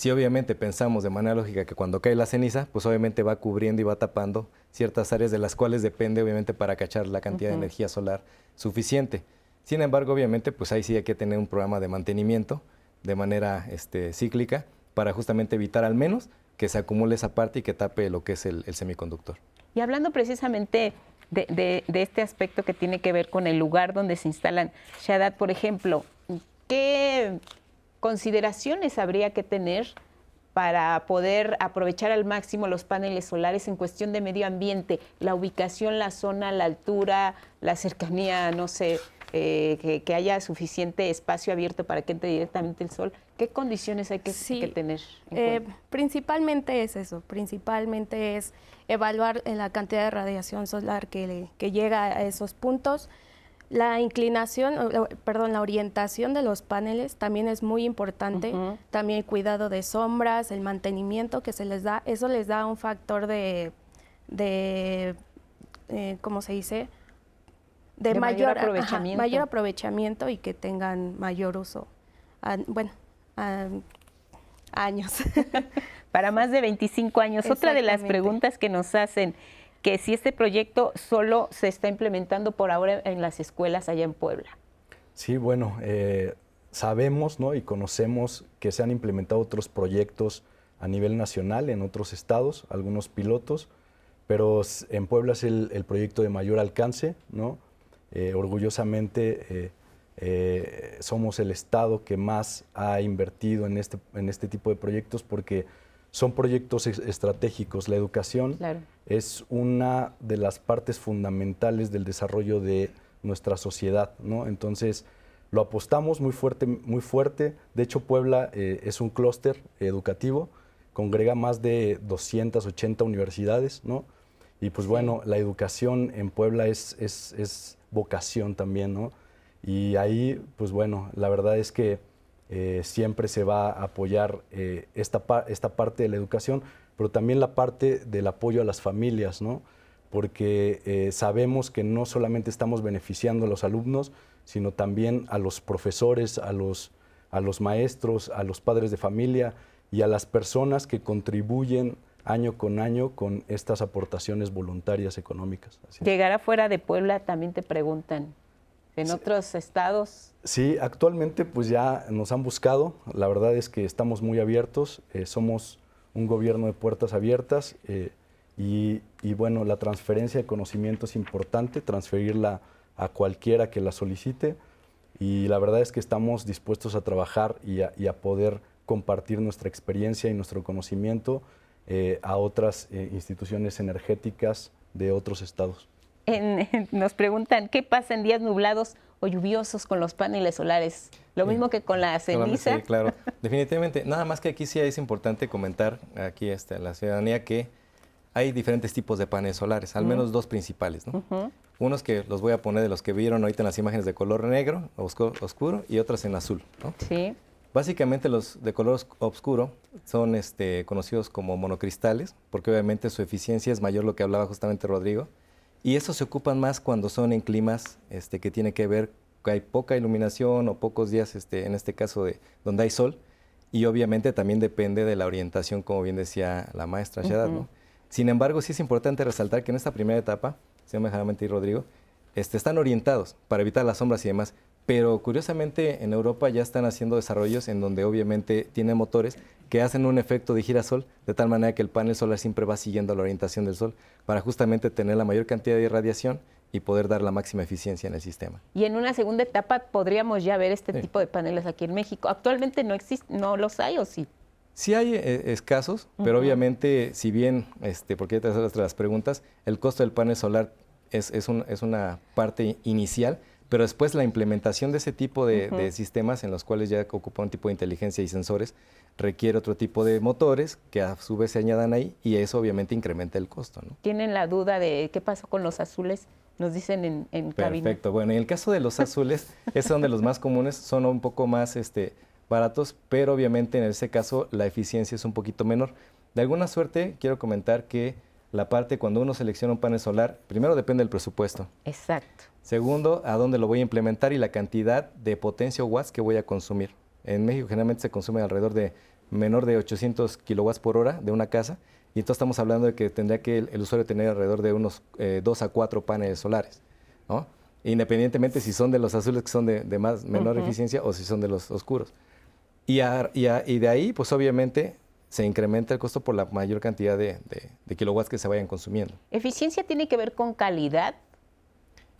Si obviamente pensamos de manera lógica que cuando cae la ceniza, pues obviamente va cubriendo y va tapando ciertas áreas de las cuales depende obviamente para cachar la cantidad uh -huh. de energía solar suficiente. Sin embargo, obviamente, pues ahí sí hay que tener un programa de mantenimiento de manera este, cíclica para justamente evitar al menos que se acumule esa parte y que tape lo que es el, el semiconductor. Y hablando precisamente de, de, de, este aspecto que tiene que ver con el lugar donde se instalan, Shadat, por ejemplo, ¿qué consideraciones habría que tener para poder aprovechar al máximo los paneles solares en cuestión de medio ambiente, la ubicación, la zona, la altura, la cercanía, no sé, eh, que, que, haya suficiente espacio abierto para que entre directamente el sol. ¿Qué condiciones hay que, sí, que tener? Eh, principalmente es eso, principalmente es evaluar la cantidad de radiación solar que, que llega a esos puntos. La inclinación, perdón, la orientación de los paneles también es muy importante. Uh -huh. También el cuidado de sombras, el mantenimiento que se les da, eso les da un factor de, de eh, ¿cómo se dice? De, de mayor, mayor, aprovechamiento. Ajá, mayor aprovechamiento y que tengan mayor uso. Ah, bueno, ah, años. *laughs* Para más de 25 años. Otra de las preguntas que nos hacen, que si este proyecto solo se está implementando por ahora en las escuelas allá en Puebla. Sí, bueno, eh, sabemos ¿no? y conocemos que se han implementado otros proyectos a nivel nacional en otros estados, algunos pilotos, pero en Puebla es el, el proyecto de mayor alcance, ¿no? Eh, orgullosamente eh, somos el estado que más ha invertido en este, en este tipo de proyectos porque son proyectos estratégicos. La educación claro. Es una de las partes fundamentales del desarrollo de nuestra sociedad, ¿no? Entonces, lo apostamos muy fuerte, muy fuerte. De hecho, Puebla eh, es un clúster educativo, congrega más de 280 universidades, ¿no? Y pues bueno, la educación en Puebla es, es, es, vocación también, ¿no? Y ahí, pues bueno, la verdad es que eh, siempre se va a apoyar eh, esta, pa esta parte de la educación, pero también la parte del apoyo a las familias, ¿no? Porque eh, sabemos que no solamente estamos beneficiando a los alumnos, sino también a los profesores, a los, a los maestros, a los padres de familia y a las personas que contribuyen año con año con estas aportaciones voluntarias económicas. Así. Llegar afuera de Puebla también te preguntan. ¿En sí. otros estados? Sí, actualmente pues ya nos han buscado. La verdad es que estamos muy abiertos. Eh, somos un gobierno de puertas abiertas eh, y, bueno, la transferencia de conocimiento es importante, transferirla a cualquiera que la solicite y la verdad es que estamos dispuestos a trabajar y a, y a poder compartir nuestra experiencia y nuestro conocimiento eh, a otras eh, instituciones energéticas de otros estados. En, en, nos preguntan, ¿qué pasa en días nublados o lluviosos con los paneles solares? Lo mismo que con la ceniza. Sí, claro, *laughs* definitivamente. Nada más que aquí sí es importante comentar aquí este, a la ciudadanía que hay diferentes tipos de paneles solares, al menos uh -huh. dos principales. ¿no? Uh -huh. Unos que los voy a poner de los que vieron ahorita en las imágenes de color negro, oscuro, oscuro y otros en azul. ¿no? Sí. Básicamente los de color oscuro son este, conocidos como monocristales, porque obviamente su eficiencia es mayor, lo que hablaba justamente Rodrigo, y estos se ocupan más cuando son en climas este, que tiene que ver que hay poca iluminación o pocos días, este, en este caso, de, donde hay sol, y obviamente también depende de la orientación, como bien decía la maestra uh -huh. ¿no? Sin embargo, sí es importante resaltar que en esta primera etapa, se me deja mentir Rodrigo, este, están orientados para evitar las sombras y demás, pero curiosamente en Europa ya están haciendo desarrollos en donde obviamente tienen motores que hacen un efecto de girasol de tal manera que el panel solar siempre va siguiendo la orientación del sol para justamente tener la mayor cantidad de radiación y poder dar la máxima eficiencia en el sistema. Y en una segunda etapa podríamos ya ver este tipo de paneles aquí en México. Actualmente no existe, no los hay o sí. Sí hay eh, escasos, pero obviamente, si bien, este, porque ya te haces las preguntas, el costo del panel solar es, es, es, una parte inicial, pero después la implementación de ese tipo de, de, sistemas en los cuales ya ocupa un tipo de inteligencia y sensores requiere otro tipo de motores que a su vez se añadan ahí y eso obviamente incrementa el costo. ¿no? ¿Tienen la duda de qué pasó con los azules? Nos dicen en, en Perfecto. Bueno, en el caso de los azules, *laughs* es donde los más comunes son un poco más este, baratos, pero obviamente en ese caso la eficiencia es un poquito menor. De alguna suerte, quiero comentar que la parte cuando uno selecciona un panel solar, primero depende del presupuesto. Exacto. Segundo, a dónde lo voy a implementar y la cantidad de potencia o watts que voy a consumir. En México generalmente se consume alrededor de menor de 800 kilowatts por hora de una casa y entonces estamos hablando de que tendría que el, usuario tener alrededor de unos eh, 2 a 4 paneles solares, ¿no? Independientemente si son de los azules que son de, más, menor eficiencia o si son de los oscuros. Y, y, de ahí, pues obviamente se incrementa el costo por la mayor cantidad de, de, kilowatts que se vayan consumiendo. ¿Eficiencia tiene que ver con calidad?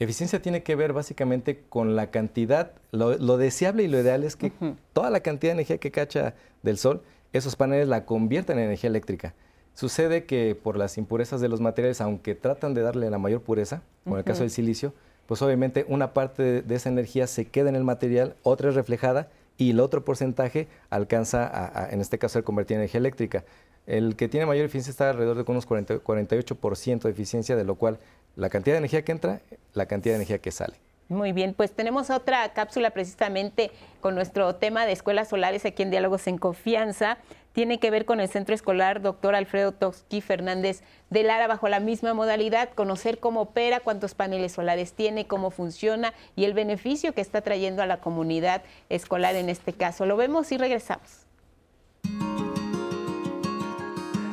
Eficiencia tiene que ver básicamente con la cantidad, lo, deseable y lo ideal es que toda la cantidad de energía que cacha del sol, esos paneles la conviertan en energía eléctrica. Sucede que por las impurezas de los materiales, aunque tratan de darle la mayor pureza, como en el caso del silicio, pues obviamente una parte de, esa energía se queda en el material, otra es reflejada y el otro porcentaje alcanza, a, en este caso, a convertir en energía eléctrica. El que tiene mayor eficiencia está alrededor de unos 48% de eficiencia, de lo cual la cantidad de energía que entra, la cantidad de energía que sale. Muy bien, pues tenemos otra cápsula precisamente con nuestro tema de escuelas solares aquí en Diálogos en Confianza. Tiene que ver con el centro escolar Doctor Alfredo Tosqui Fernández de Lara bajo la misma modalidad, conocer cómo opera, cuántos paneles solares tiene, cómo funciona y el beneficio que está trayendo a la comunidad escolar en este caso. Lo vemos y regresamos.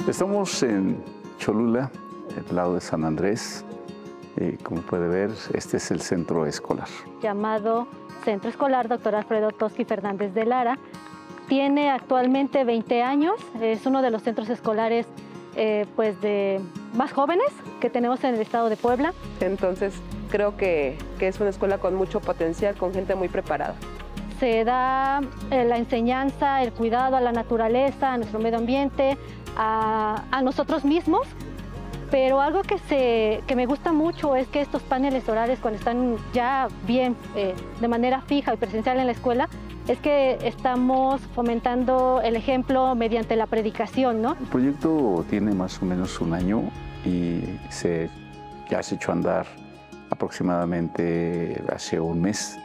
Estamos en Cholula, el lado de San Andrés, y como puede ver, este es el centro escolar. Llamado Centro Escolar Dr. Alfredo Tosqui Fernández de Lara. Tiene actualmente 20 años, es uno de los centros escolares eh, pues de más jóvenes que tenemos en el estado de Puebla. Entonces creo que, que es una escuela con mucho potencial, con gente muy preparada. Se da eh, la enseñanza, el cuidado a la naturaleza, a nuestro medio ambiente, a, a nosotros mismos pero algo que, se, que me gusta mucho es que estos paneles solares, cuando están ya bien eh, de manera fija y presencial en la escuela, es que estamos fomentando el ejemplo mediante la predicación, ¿no? El proyecto tiene más o menos un año y se, ya se echó a andar aproximadamente hace un mes.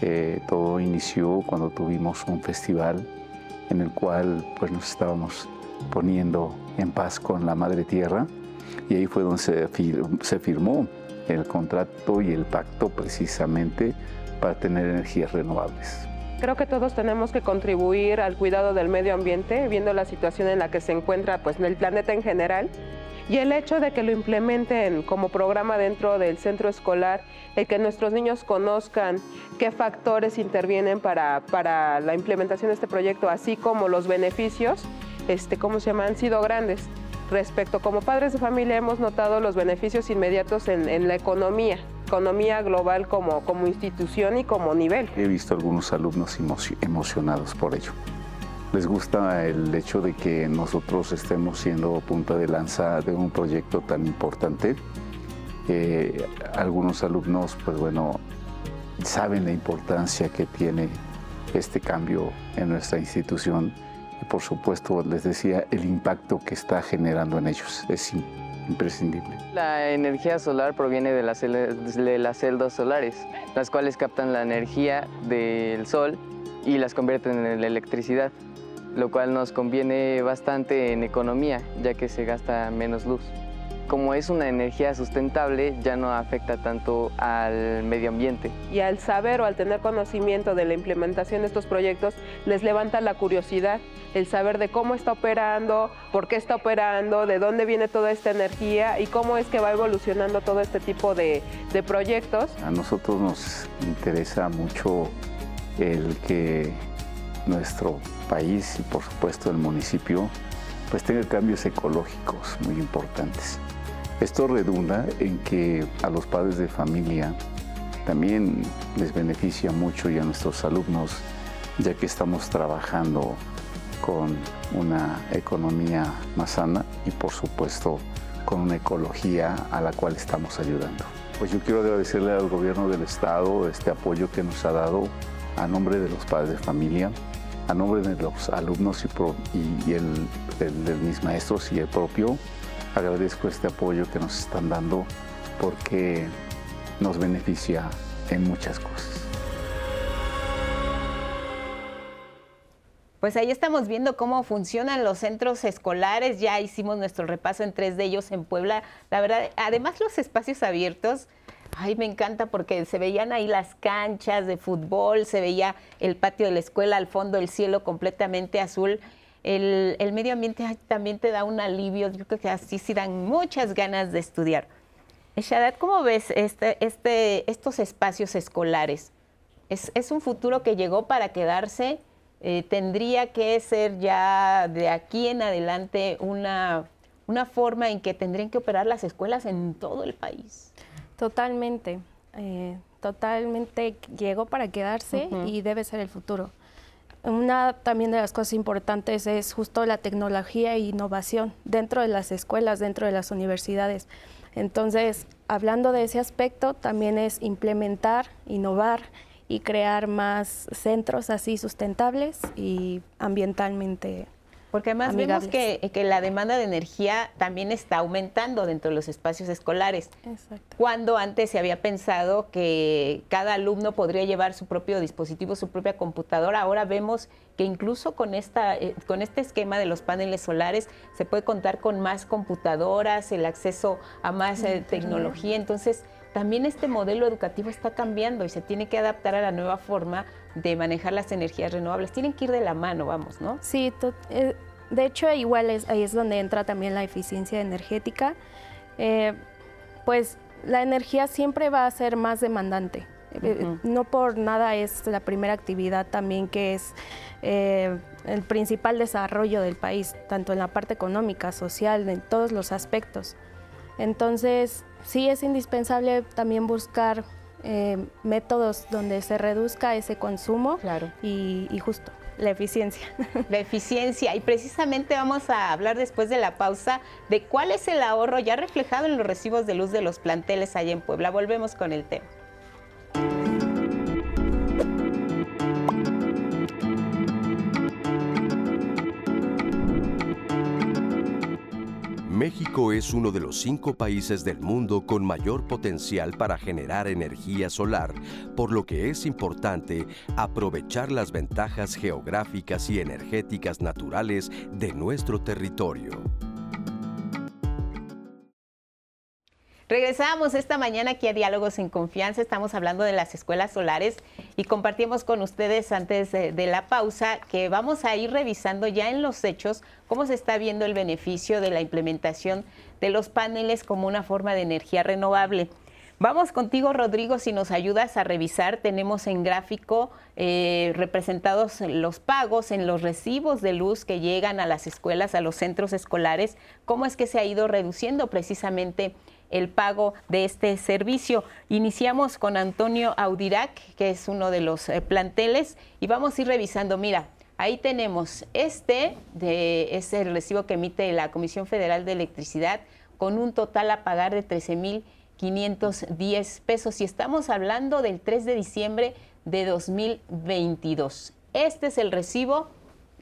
Eh, todo inició cuando tuvimos un festival en el cual pues, nos estábamos poniendo en paz con la Madre Tierra y ahí fue donde se, firmó el contrato y el pacto precisamente para tener energías renovables. Creo que todos tenemos que contribuir al cuidado del medio ambiente, viendo la situación en la que se encuentra pues, el planeta en general. Y el hecho de que lo implementen como programa dentro del centro escolar, el que nuestros niños conozcan qué factores intervienen para, para la implementación de este proyecto, así como los beneficios, este, ¿cómo se llama? Han sido grandes respecto, como padres de familia hemos notado los beneficios inmediatos en, la economía, economía global como, como institución y como nivel. He visto algunos alumnos emocionados por ello. Les gusta el hecho de que nosotros estemos siendo punta de lanza de un proyecto tan importante. algunos alumnos, pues bueno, saben la importancia que tiene este cambio en nuestra institución por supuesto, les decía, el impacto que está generando en ellos es imprescindible. La energía solar proviene de las, celdas solares, las cuales captan la energía del sol y las convierten en electricidad, lo cual nos conviene bastante en economía, ya que se gasta menos luz como es una energía sustentable, ya no afecta tanto al medio ambiente. Y al saber o al tener conocimiento de la implementación de estos proyectos, les levanta la curiosidad, el saber de cómo está operando, por qué está operando, de dónde viene toda esta energía y cómo es que va evolucionando todo este tipo de, de proyectos. A nosotros nos interesa mucho el que nuestro país y por supuesto el municipio pues tenga cambios ecológicos muy importantes Esto redunda en que a los padres de familia también les beneficia mucho y a nuestros alumnos, ya que estamos trabajando con una economía más sana y por supuesto con una ecología a la cual estamos ayudando. Pues yo quiero agradecerle al gobierno del estado este apoyo que nos ha dado a nombre de los padres de familia, a nombre de los alumnos y, el, de mis maestros y el propio. Agradezco este apoyo que nos están dando porque nos beneficia en muchas cosas. Pues ahí estamos viendo cómo funcionan los centros escolares. Ya hicimos nuestro repaso en tres de ellos en Puebla. La verdad, además los espacios abiertos, ay, me encanta porque se veían ahí las canchas de fútbol, se veía el patio de la escuela, al fondo el cielo completamente azul. El, medio ambiente también te da un alivio. Yo creo que así sí dan muchas ganas de estudiar. Shadat, ¿cómo ves este, este, estos espacios escolares? ¿Es, ¿Es un futuro que llegó para quedarse? Eh, tendría que ser ya de aquí en adelante una, una forma en que tendrían que operar las escuelas en todo el país. Totalmente, eh, totalmente llegó para quedarse y debe ser el futuro. Una también de las cosas importantes es justo la tecnología e innovación dentro de las escuelas, dentro de las universidades. Entonces, hablando de ese aspecto, también es implementar, innovar y crear más centros así sustentables y ambientalmente porque además vemos que, que, la demanda de energía también está aumentando dentro de los espacios escolares. Exacto. Cuando antes se había pensado que cada alumno podría llevar su propio dispositivo, su propia computadora, ahora vemos que incluso con, esta, eh, con este esquema de los paneles solares se puede contar con más computadoras, el acceso a más eh, tecnología. Entonces, también este modelo educativo está cambiando y se tiene que adaptar a la nueva forma de manejar las energías renovables. Tienen que ir de la mano, vamos, ¿no? Sí, eh, de hecho igual es, ahí es donde entra también la eficiencia energética. Eh, pues la energía siempre va a ser más demandante. Eh, no por nada es la primera actividad también que es el principal desarrollo del país, tanto en la parte económica, social, en todos los aspectos. Entonces, sí es indispensable también buscar eh, métodos donde se reduzca ese consumo y, y justo la eficiencia. La eficiencia. Y precisamente vamos a hablar después de la pausa de cuál es el ahorro ya reflejado en los recibos de luz de los planteles allá en Puebla. Volvemos con el tema. México es uno de los cinco países del mundo con mayor potencial para generar energía solar, por lo que es importante aprovechar las ventajas geográficas y energéticas naturales de nuestro territorio. Regresamos esta mañana aquí a Diálogos en Confianza. Estamos hablando de las escuelas solares y compartimos con ustedes antes de, la pausa que vamos a ir revisando ya en los hechos cómo se está viendo el beneficio de la implementación de los paneles como una forma de energía renovable. Vamos contigo, Rodrigo, si nos ayudas a revisar. Tenemos en gráfico eh, representados los pagos en los recibos de luz que llegan a las escuelas, a los centros escolares, cómo es que se ha ido reduciendo precisamente el pago de este servicio. Iniciamos con Antonio Audirac, que es uno de los eh, planteles, y vamos a ir revisando. Mira, ahí tenemos este, es el recibo que emite la Comisión Federal de Electricidad, con un total a pagar de 13.510 pesos. Y estamos hablando del 3 de diciembre de 2022. Este es el recibo,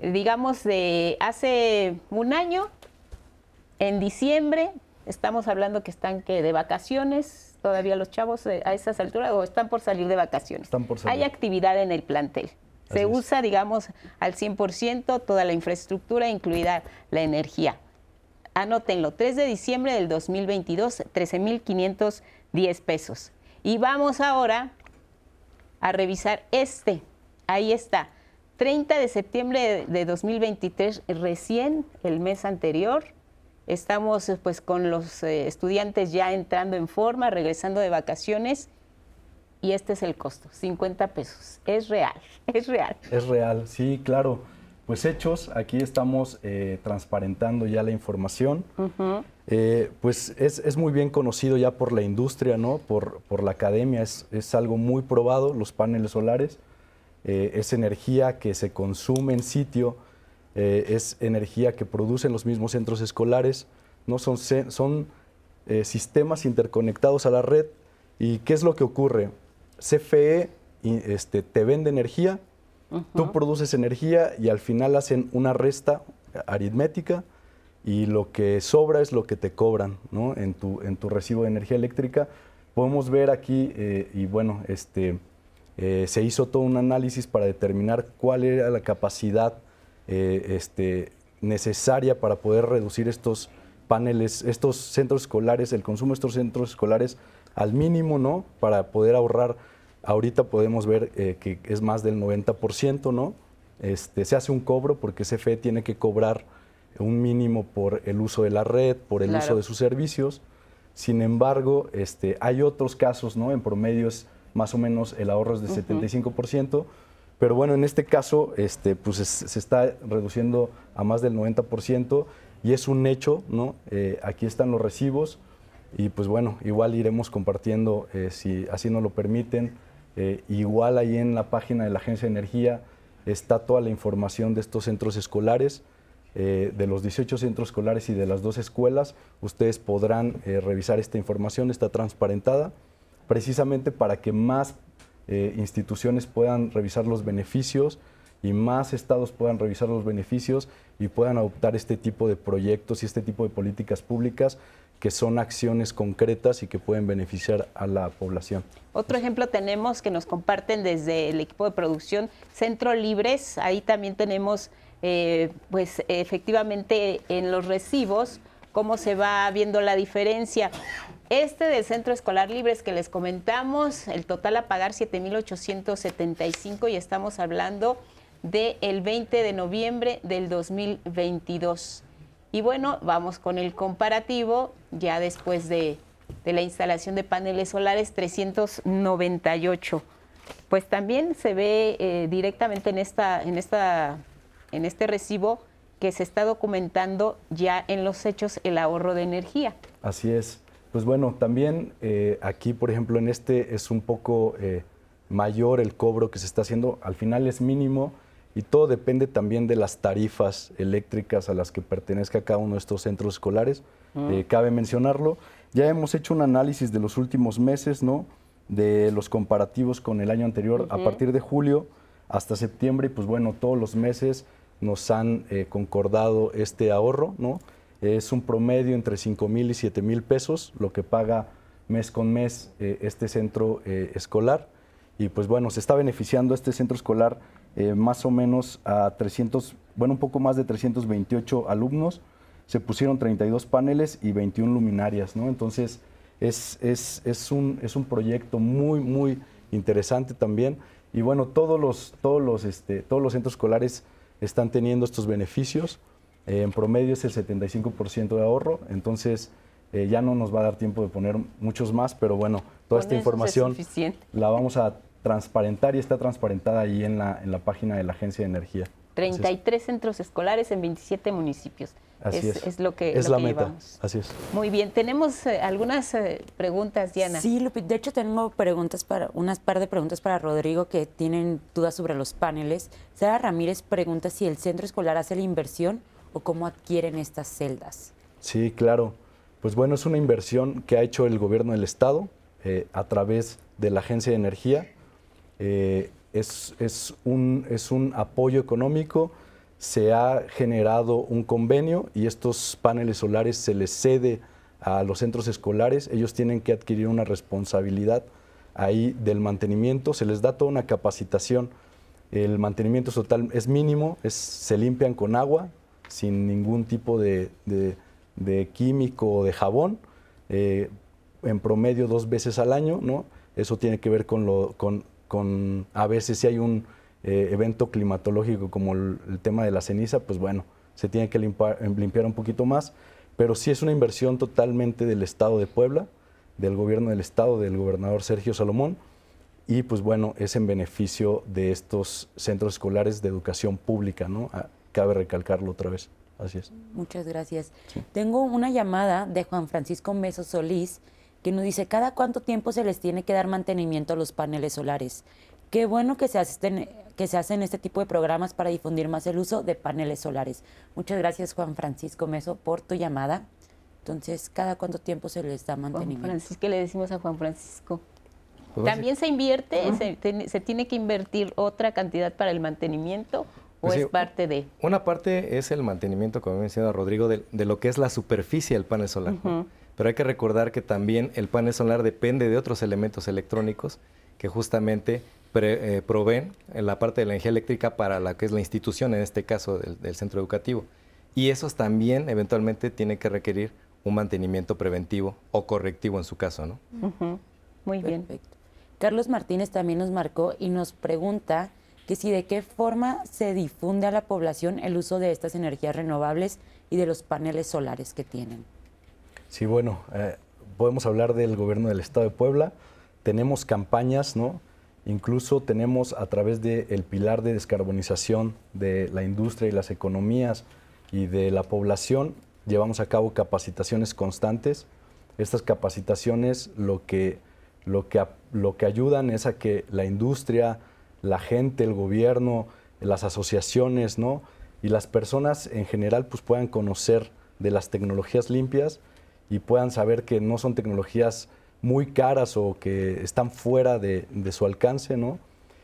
digamos, de hace un año, en diciembre, Estamos hablando que están que de vacaciones, todavía los chavos eh, a esas alturas, o están por salir de vacaciones. Están por salir. Hay actividad en el plantel. Se usa, digamos, al 100% toda la infraestructura, incluida la energía. Anótenlo, 3 de diciembre del 2022, 13.510 pesos. Y vamos ahora a revisar este. Ahí está. 30 de septiembre de 2023, recién el mes anterior, Estamos eh, pues con los eh, estudiantes ya entrando en forma, regresando de vacaciones y este es el costo, 50 pesos. Es real, *laughs* es real. Es real, sí, claro. pues hechos, aquí estamos eh, transparentando ya la información. Eh, pues es, muy bien conocido ya por la industria, ¿no? por, por la academia, es, es, algo muy probado, los paneles solares. Eh, es energía que se consume en sitio, es energía que producen los mismos centros escolares, ¿no? son, son sistemas interconectados a la red. ¿Y qué es lo que ocurre? CFE este, te vende energía, Tú produces energía y al final hacen una resta aritmética y lo que sobra es lo que te cobran en, tu, en tu recibo de energía eléctrica. Podemos ver aquí, eh, y bueno, este, eh, se hizo todo un análisis para determinar cuál era la capacidad eh, este, necesaria para poder reducir estos paneles, estos centros escolares, el consumo de estos centros escolares al mínimo, ¿no? Para poder ahorrar Ahorita podemos ver eh, que es más del 90%, ¿no? Este, se hace un cobro porque CFE tiene que cobrar un mínimo por el uso de la red, por el uso de sus servicios. Sin embargo, este, hay otros casos, ¿no? En promedio es más o menos el ahorro es de 75%, pero bueno, en este caso este, pues se está reduciendo a más del 90% y es un hecho, ¿no? Eh, aquí están los recibos y pues bueno, igual iremos compartiendo, eh, si así nos lo permiten, eh, igual ahí en la página de la Agencia de Energía está toda la información de estos centros escolares, de los 18 centros escolares y de las dos escuelas. Ustedes podrán revisar esta información, está transparentada, precisamente para que más instituciones puedan revisar los beneficios y más estados puedan revisar los beneficios y puedan adoptar este tipo de proyectos y este tipo de políticas públicas que son acciones concretas y que pueden beneficiar a la población. Otro ejemplo tenemos que nos comparten desde el equipo de producción Centro Libres. Ahí también tenemos, eh, pues efectivamente en los recibos, cómo se va viendo la diferencia. Este del Centro Escolar Libres que les comentamos, el total a pagar 7.875 y estamos hablando del 20 de noviembre del 2022. Y bueno, vamos con el comparativo ya después de, la instalación de paneles solares 398. Pues también se ve eh, directamente en, esta, en, esta, en este recibo que se está documentando ya en los hechos el ahorro de energía. Así es. Pues bueno, también eh, aquí, por ejemplo, en este es un poco eh, mayor el cobro que se está haciendo. Al final es mínimo y todo depende también de las tarifas eléctricas a las que pertenezca cada uno de estos centros escolares. Mm. Eh, cabe mencionarlo. Ya hemos hecho un análisis de los últimos meses, ¿no? De los comparativos con el año anterior, a partir de julio hasta septiembre, y pues bueno, todos los meses nos han eh, concordado este ahorro, ¿no? Es un promedio entre 5 mil y 7 mil pesos, lo que paga mes con mes eh, este centro escolar. Y pues bueno, se está beneficiando este centro escolar eh, más o menos a 300, bueno, un poco más de 328 alumnos. Se pusieron 32 paneles y 21 luminarias, ¿no? Entonces, es, es, es, un, es un proyecto muy, muy interesante también. Y bueno, todos los, todos los, este, todos los centros escolares están teniendo estos beneficios. Eh, en promedio es el 75% de ahorro, entonces eh, ya no nos va a dar tiempo de poner muchos más, pero bueno, toda esta información la vamos a transparentar y está transparentada ahí en la, en la página de la Agencia de Energía. 33 centros escolares en 27 municipios. Así es, es. lo que, es la meta. Así es. Muy bien, tenemos eh, algunas eh, preguntas, Diana. Sí, Lupi, de hecho tengo preguntas para, unas par de preguntas para Rodrigo que tienen dudas sobre los paneles. Sara Ramírez pregunta si el centro escolar hace la inversión o cómo adquieren estas celdas. Sí, claro. Pues bueno, es una inversión que ha hecho el gobierno del estado eh, a través de la Agencia de Energía eh, es, es, un, es un apoyo económico, se ha generado un convenio y estos paneles solares se les cede a los centros escolares, ellos tienen que adquirir una responsabilidad ahí del mantenimiento, se les da toda una capacitación, el mantenimiento total es mínimo, se limpian con agua, sin ningún tipo de, químico o de jabón, eh, en promedio dos veces al año, ¿no? Eso tiene que ver con, lo, con a veces si hay un eh, evento climatológico como el, tema de la ceniza, pues bueno, se tiene que limpiar un poquito más, pero sí es una inversión totalmente del Estado de Puebla, del gobierno del Estado, del gobernador Sergio Salomón, y pues bueno, es en beneficio de estos centros escolares de educación pública, ¿no? cabe recalcarlo otra vez. Así es. Muchas gracias. Tengo una llamada de Juan Francisco Meso Solís que nos dice, ¿cada cuánto tiempo se les tiene que dar mantenimiento a los paneles solares? Qué bueno que se, hacen, que se hacen este tipo de programas para difundir más el uso de paneles solares. Muchas gracias, Juan Francisco Meso, por tu llamada. Entonces, ¿cada cuánto tiempo se les da mantenimiento? Juan Francisco, ¿qué le decimos a Juan Francisco? Pues ¿También se invierte? se, tiene que invertir otra cantidad para el mantenimiento? ¿O pues es parte de? Una parte es el mantenimiento, como mencionaba Rodrigo, de, lo que es la superficie del panel solar. Pero hay que recordar que también el panel solar depende de otros elementos electrónicos que justamente eh, proveen en la parte de la energía eléctrica para la que es la institución, en este caso del, centro educativo. Y esos también eventualmente tienen que requerir un mantenimiento preventivo o correctivo en su caso, ¿no? Muy bien. Carlos Martínez también nos marcó y nos pregunta que si de qué forma se difunde a la población el uso de estas energías renovables y de los paneles solares que tienen. Sí, bueno, eh, podemos hablar del gobierno del Estado de Puebla. Tenemos campañas, ¿no? Incluso tenemos a través del pilar de descarbonización de la industria y las economías y de la población, llevamos a cabo capacitaciones constantes. Estas capacitaciones lo que lo que, lo que ayudan es a que la industria, la gente, el gobierno, las asociaciones, ¿no? Y las personas en general pues puedan conocer de las tecnologías limpias y puedan saber que no son tecnologías muy caras o que están fuera de, su alcance, ¿no?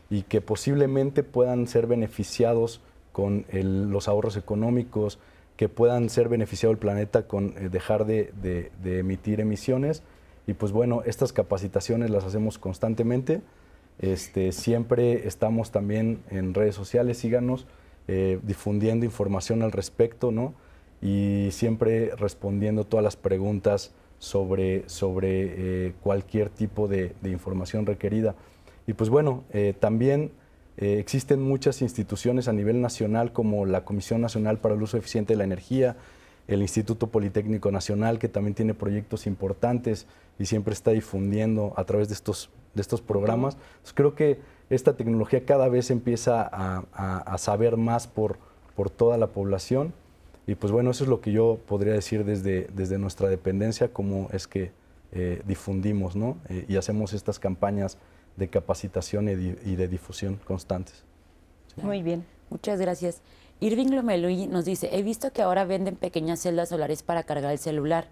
Y que posiblemente puedan ser beneficiados con los ahorros económicos, que puedan ser beneficiado el planeta con eh, dejar de, de emitir emisiones y pues bueno, estas capacitaciones las hacemos constantemente. Este, siempre estamos también en redes sociales, síganos, eh, difundiendo información al respecto, ¿no? Y siempre respondiendo todas las preguntas sobre, sobre eh, cualquier tipo de, información requerida. Y pues bueno, eh, también existen muchas instituciones a nivel nacional como la Comisión Nacional para el Uso Eficiente de la Energía, el Instituto Politécnico Nacional, que también tiene proyectos importantes y siempre está difundiendo a través de estos, de estos programas. creo que esta tecnología cada vez empieza a, saber más por, por toda la población. Y pues bueno, eso es lo que yo podría decir desde, desde nuestra dependencia, como es que eh, difundimos ¿no? Eh, y hacemos estas campañas de capacitación y de, difusión constantes. Muy bien, muchas gracias. Irving Lomelui nos dice, he visto que ahora venden pequeñas celdas solares para cargar el celular.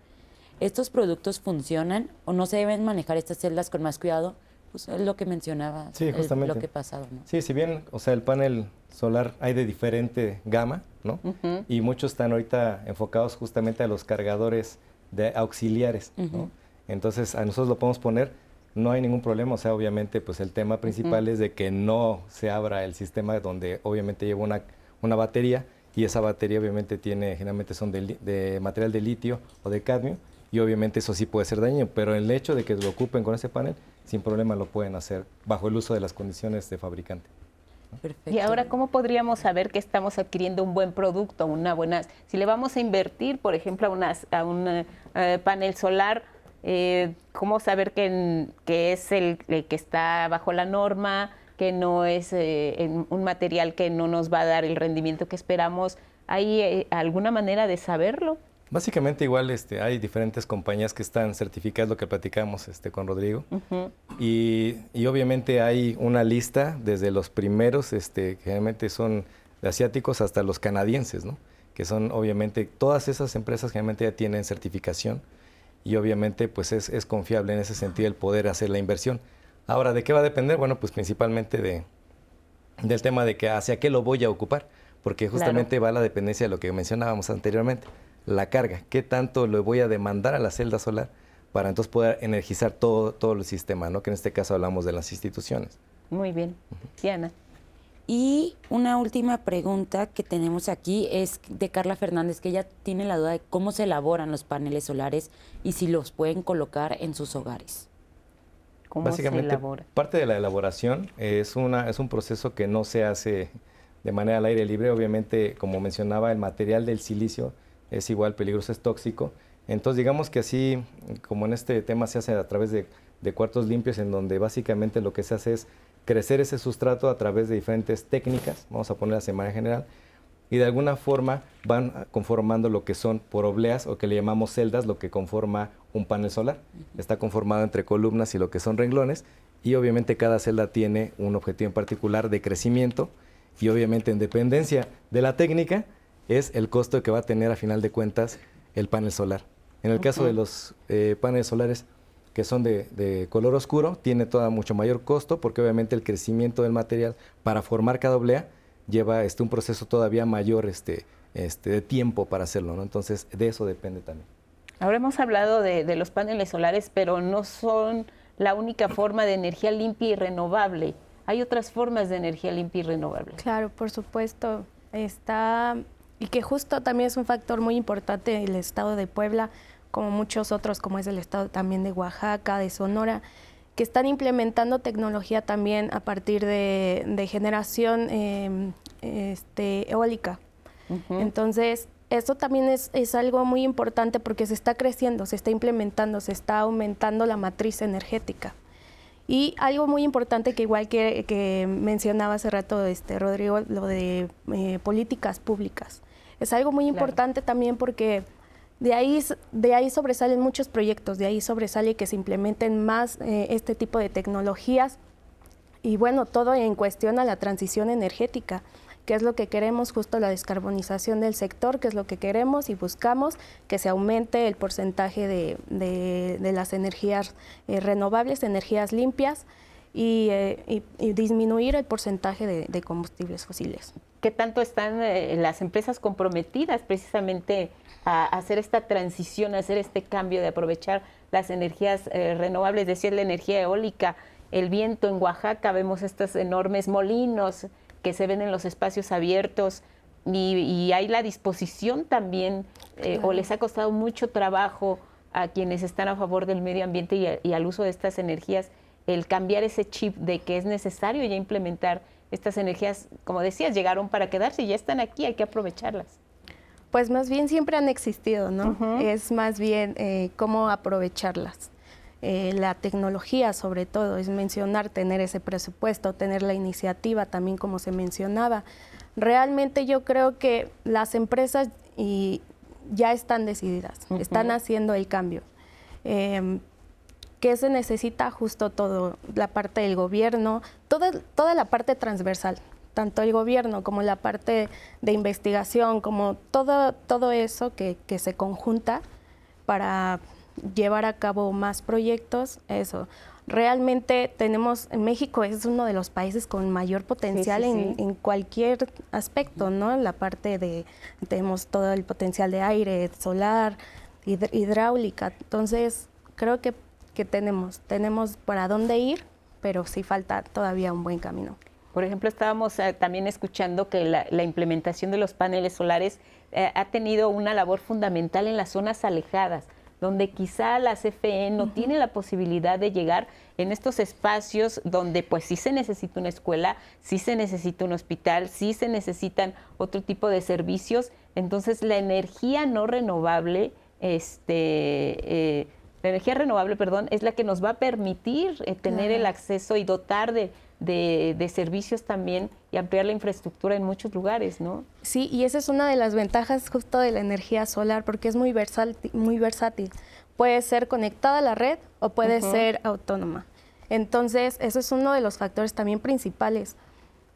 ¿Estos productos funcionan o no se deben manejar estas celdas con más cuidado? Pues es lo que mencionaba, sí, justamente. lo que pasado. Sí, si bien, o sea, el panel solar hay de diferente gama, ¿no? Y muchos están ahorita enfocados justamente a los cargadores de auxiliares, ¿no? Entonces, a nosotros lo podemos poner, no hay ningún problema, o sea, obviamente, pues el tema principal es de que no se abra el sistema donde obviamente lleva una una batería y esa batería obviamente tiene, generalmente son de, material de litio o de cadmio y obviamente eso sí puede ser dañino, pero el hecho de que lo ocupen con ese panel, sin problema lo pueden hacer bajo el uso de las condiciones de fabricante. Y ahora, ¿cómo podríamos saber que estamos adquiriendo un buen producto, una buena... Si le vamos a invertir, por ejemplo, a, un eh, panel solar, eh, ¿cómo saber que, que es el, que está bajo la norma? que no es eh, un material que no nos va a dar el rendimiento que esperamos. ¿Hay eh, alguna manera de saberlo? Básicamente igual este, hay diferentes compañías que están certificadas, lo que platicamos este, con Rodrigo. y, obviamente hay una lista desde los primeros, este, que generalmente son de asiáticos, hasta los canadienses, ¿no? que son obviamente, todas esas empresas generalmente ya tienen certificación y obviamente pues es, es confiable en ese sentido el poder hacer la inversión. Ahora, ¿de qué va a depender? Bueno, pues principalmente de, del tema de que hacia qué lo voy a ocupar, porque justamente va la dependencia de lo que mencionábamos anteriormente, la carga, qué tanto le voy a demandar a la celda solar para entonces poder energizar todo, todo el sistema, ¿no? que en este caso hablamos de las instituciones. Muy bien. Diana. Y una última pregunta que tenemos aquí es de Carla Fernández, que ella tiene la duda de cómo se elaboran los paneles solares y si los pueden colocar en sus hogares. Básicamente, parte de la elaboración es, una, es un proceso que no se hace de manera al aire libre. Obviamente, como mencionaba, el material del silicio es igual peligroso, es tóxico. Entonces, digamos que así, como en este tema se hace a través de, cuartos limpios, en donde básicamente lo que se hace es crecer ese sustrato a través de diferentes técnicas, vamos a ponerlas de manera general, y de alguna forma van conformando lo que son por obleas o que le llamamos celdas, lo que conforma un panel solar. Está conformado entre columnas y lo que son renglones y obviamente cada celda tiene un objetivo en particular de crecimiento y obviamente en dependencia de la técnica es el costo que va a tener a final de cuentas el panel solar. En el caso de los eh, paneles solares que son de, color oscuro, tiene todo mucho mayor costo porque obviamente el crecimiento del material para formar cada oblea lleva este, un proceso todavía mayor este, este, de tiempo para hacerlo. ¿no? Entonces, de eso depende también. Ahora hemos hablado de, de los paneles solares, pero no son la única forma de energía limpia y renovable. Hay otras formas de energía limpia y renovable. Claro, por supuesto. Está, y que justo también es un factor muy importante el estado de Puebla, como muchos otros, como es el estado también de Oaxaca, de Sonora, que están implementando tecnología también a partir de, generación em, este, eólica. Entonces, eso también es, es, algo muy importante porque se está creciendo, se está implementando, se está aumentando la matriz energética. Y algo muy importante que igual que, mencionaba hace rato este, Rodrigo, lo de eh, políticas públicas. Es algo muy importante también porque de ahí, de ahí sobresalen muchos proyectos, de ahí sobresale que se implementen más eh, este tipo de tecnologías y bueno, todo en cuestión a la transición energética qué es lo que queremos, justo la descarbonización del sector, qué es lo que queremos y buscamos que se aumente el porcentaje de, las energías eh, renovables, energías limpias eh, y, disminuir el porcentaje de, combustibles fósiles. ¿Qué tanto están eh, las empresas comprometidas precisamente a hacer esta transición, a hacer este cambio de aprovechar las energías renovables, es decir, la energía eólica, el viento en Oaxaca, vemos estos enormes molinos que se ven en los espacios abiertos y, hay la disposición también, eh, o les ha costado mucho trabajo a quienes están a favor del medio ambiente y, al uso de estas energías, el cambiar ese chip de que es necesario ya implementar estas energías, como decías, llegaron para quedarse y ya están aquí, hay que aprovecharlas. Pues más bien siempre han existido, ¿no? Es más bien eh, cómo aprovecharlas. Eh, la tecnología sobre todo, es mencionar tener ese presupuesto, tener la iniciativa también como se mencionaba. Realmente yo creo que las empresas y ya están decididas, están haciendo el cambio. Eh, ¿Qué se necesita? Justo todo, la parte del gobierno, toda, toda la parte transversal, tanto el gobierno como la parte de investigación, como todo, todo eso que, que se conjunta para llevar a cabo más proyectos, eso. Realmente tenemos, México es uno de los países con mayor potencial En, cualquier aspecto, ¿no? La parte de, tenemos todo el potencial de aire, solar, hidráulica. Entonces, creo que, que tenemos, tenemos para dónde ir, pero sí falta todavía un buen camino. Por ejemplo, estábamos eh, también escuchando que la, implementación de los paneles solares eh, ha tenido una labor fundamental en las zonas alejadas donde quizá la CFE no tiene la posibilidad de llegar en estos espacios donde pues sí se necesita una escuela, sí se necesita un hospital, sí se necesitan otro tipo de servicios. Entonces la energía no renovable, este, eh, la energía renovable, perdón, es la que nos va a permitir eh, tener el acceso y dotar de, de, servicios también y ampliar la infraestructura en muchos lugares, ¿no? Sí, y esa es una de las ventajas justo de la energía solar, porque es muy versátil. Muy versátil. Puede ser conectada a la red o puede ser autónoma. Entonces, eso es uno de los factores también principales.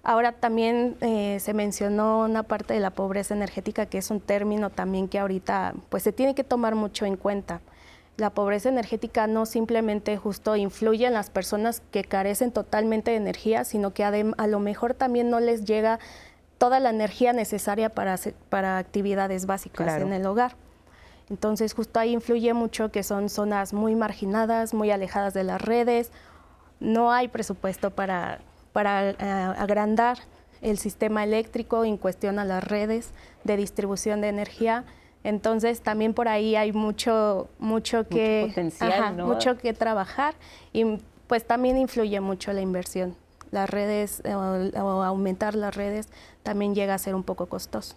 Ahora también eh, se mencionó una parte de la pobreza energética, que es un término también que ahorita pues se tiene que tomar mucho en cuenta la pobreza energética no simplemente justo influye en las personas que carecen totalmente de energía, sino que a lo mejor también no les llega toda la energía necesaria para, para actividades básicas en el hogar. Entonces justo ahí influye mucho que son zonas muy marginadas, muy alejadas de las redes, no hay presupuesto para, para eh, agrandar el sistema eléctrico en cuestión a las redes de distribución de energía entonces también por ahí hay mucho, mucho que, mucho, que trabajar y pues también influye mucho la inversión. Las redes o, aumentar las redes también llega a ser un poco costoso.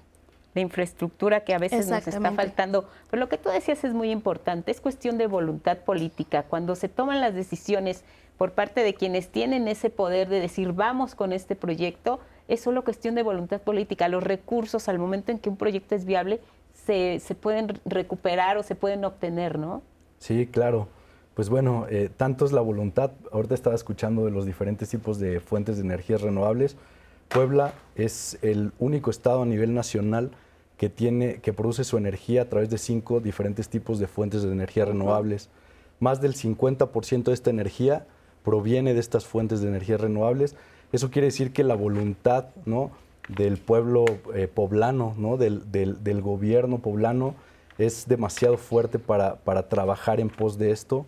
La infraestructura que a veces nos está faltando. Pero lo que tú decías es muy importante, es cuestión de voluntad política. Cuando se toman las decisiones por parte de quienes tienen ese poder de decir vamos con este proyecto, es solo cuestión de voluntad política. Los recursos al momento en que un proyecto es viable se, se pueden recuperar o se pueden obtener, ¿no? Sí, claro. Pues bueno, eh, tanto es la voluntad, ahorita estaba escuchando de los diferentes tipos de fuentes de energías renovables. Puebla es el único estado a nivel nacional que, tiene, que produce su energía a través de cinco diferentes tipos de fuentes de energía renovables. Más del 50% de esta energía proviene de estas fuentes de energía renovables. Eso quiere decir que la voluntad ¿no? Del pueblo eh, poblano, ¿no? del, del, del, gobierno poblano, es demasiado fuerte para, para trabajar en pos de esto.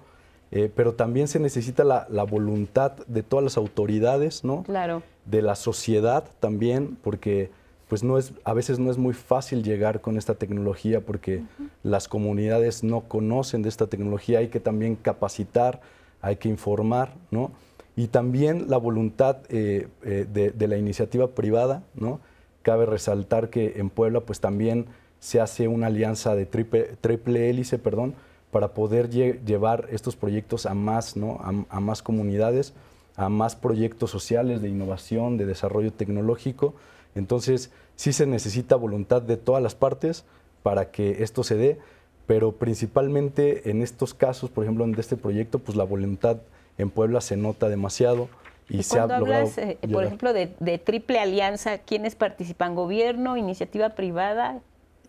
Eh, pero también se necesita la, la, voluntad de todas las autoridades, ¿no? Claro. De la sociedad también, porque pues no es, a veces no es muy fácil llegar con esta tecnología porque uh -huh. las comunidades no conocen de esta tecnología, hay que también capacitar, hay que informar, ¿no? Y también la voluntad eh, eh, de, la iniciativa privada, ¿no? Cabe resaltar que en Puebla pues también se hace una alianza de triple, triple hélice, perdón, para poder lle llevar estos proyectos a más, ¿no? a más comunidades, a más proyectos sociales de innovación, de desarrollo tecnológico. Entonces, sí se necesita voluntad de todas las partes para que esto se dé, pero principalmente en estos casos, por ejemplo, en este proyecto, pues la voluntad en Puebla se nota demasiado. Y, y se ha hablas, eh, por ejemplo, de, de, triple alianza, ¿quiénes participan? ¿Gobierno, iniciativa privada?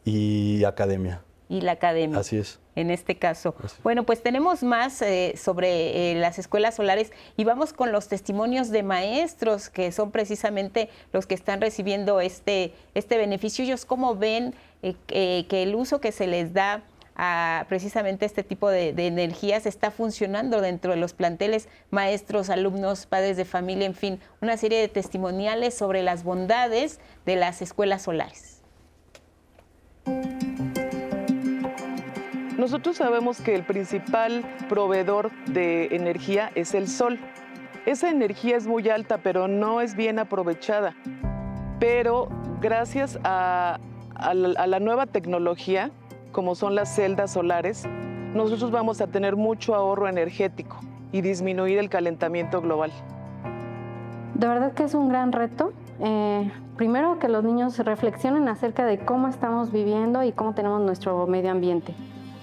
Y academia. Y la academia. Así es. En este caso. Bueno, pues tenemos más eh, sobre eh, las escuelas solares y vamos con los testimonios de maestros que son precisamente los que están recibiendo este, este beneficio. Ellos cómo ven que el uso que se les da precisamente este tipo de, energías está funcionando dentro de los planteles, maestros, alumnos, padres de familia, en fin, una serie de testimoniales sobre las bondades de las escuelas solares. Nosotros sabemos que el principal proveedor de energía es el sol. Esa energía es muy alta, pero no es bien aprovechada. Pero gracias a, la, a la nueva tecnología, como son las celdas solares, nosotros vamos a tener mucho ahorro energético y disminuir el calentamiento global. De verdad que es un gran reto. Eh, primero que los niños reflexionen acerca de cómo estamos viviendo y cómo tenemos nuestro medio ambiente.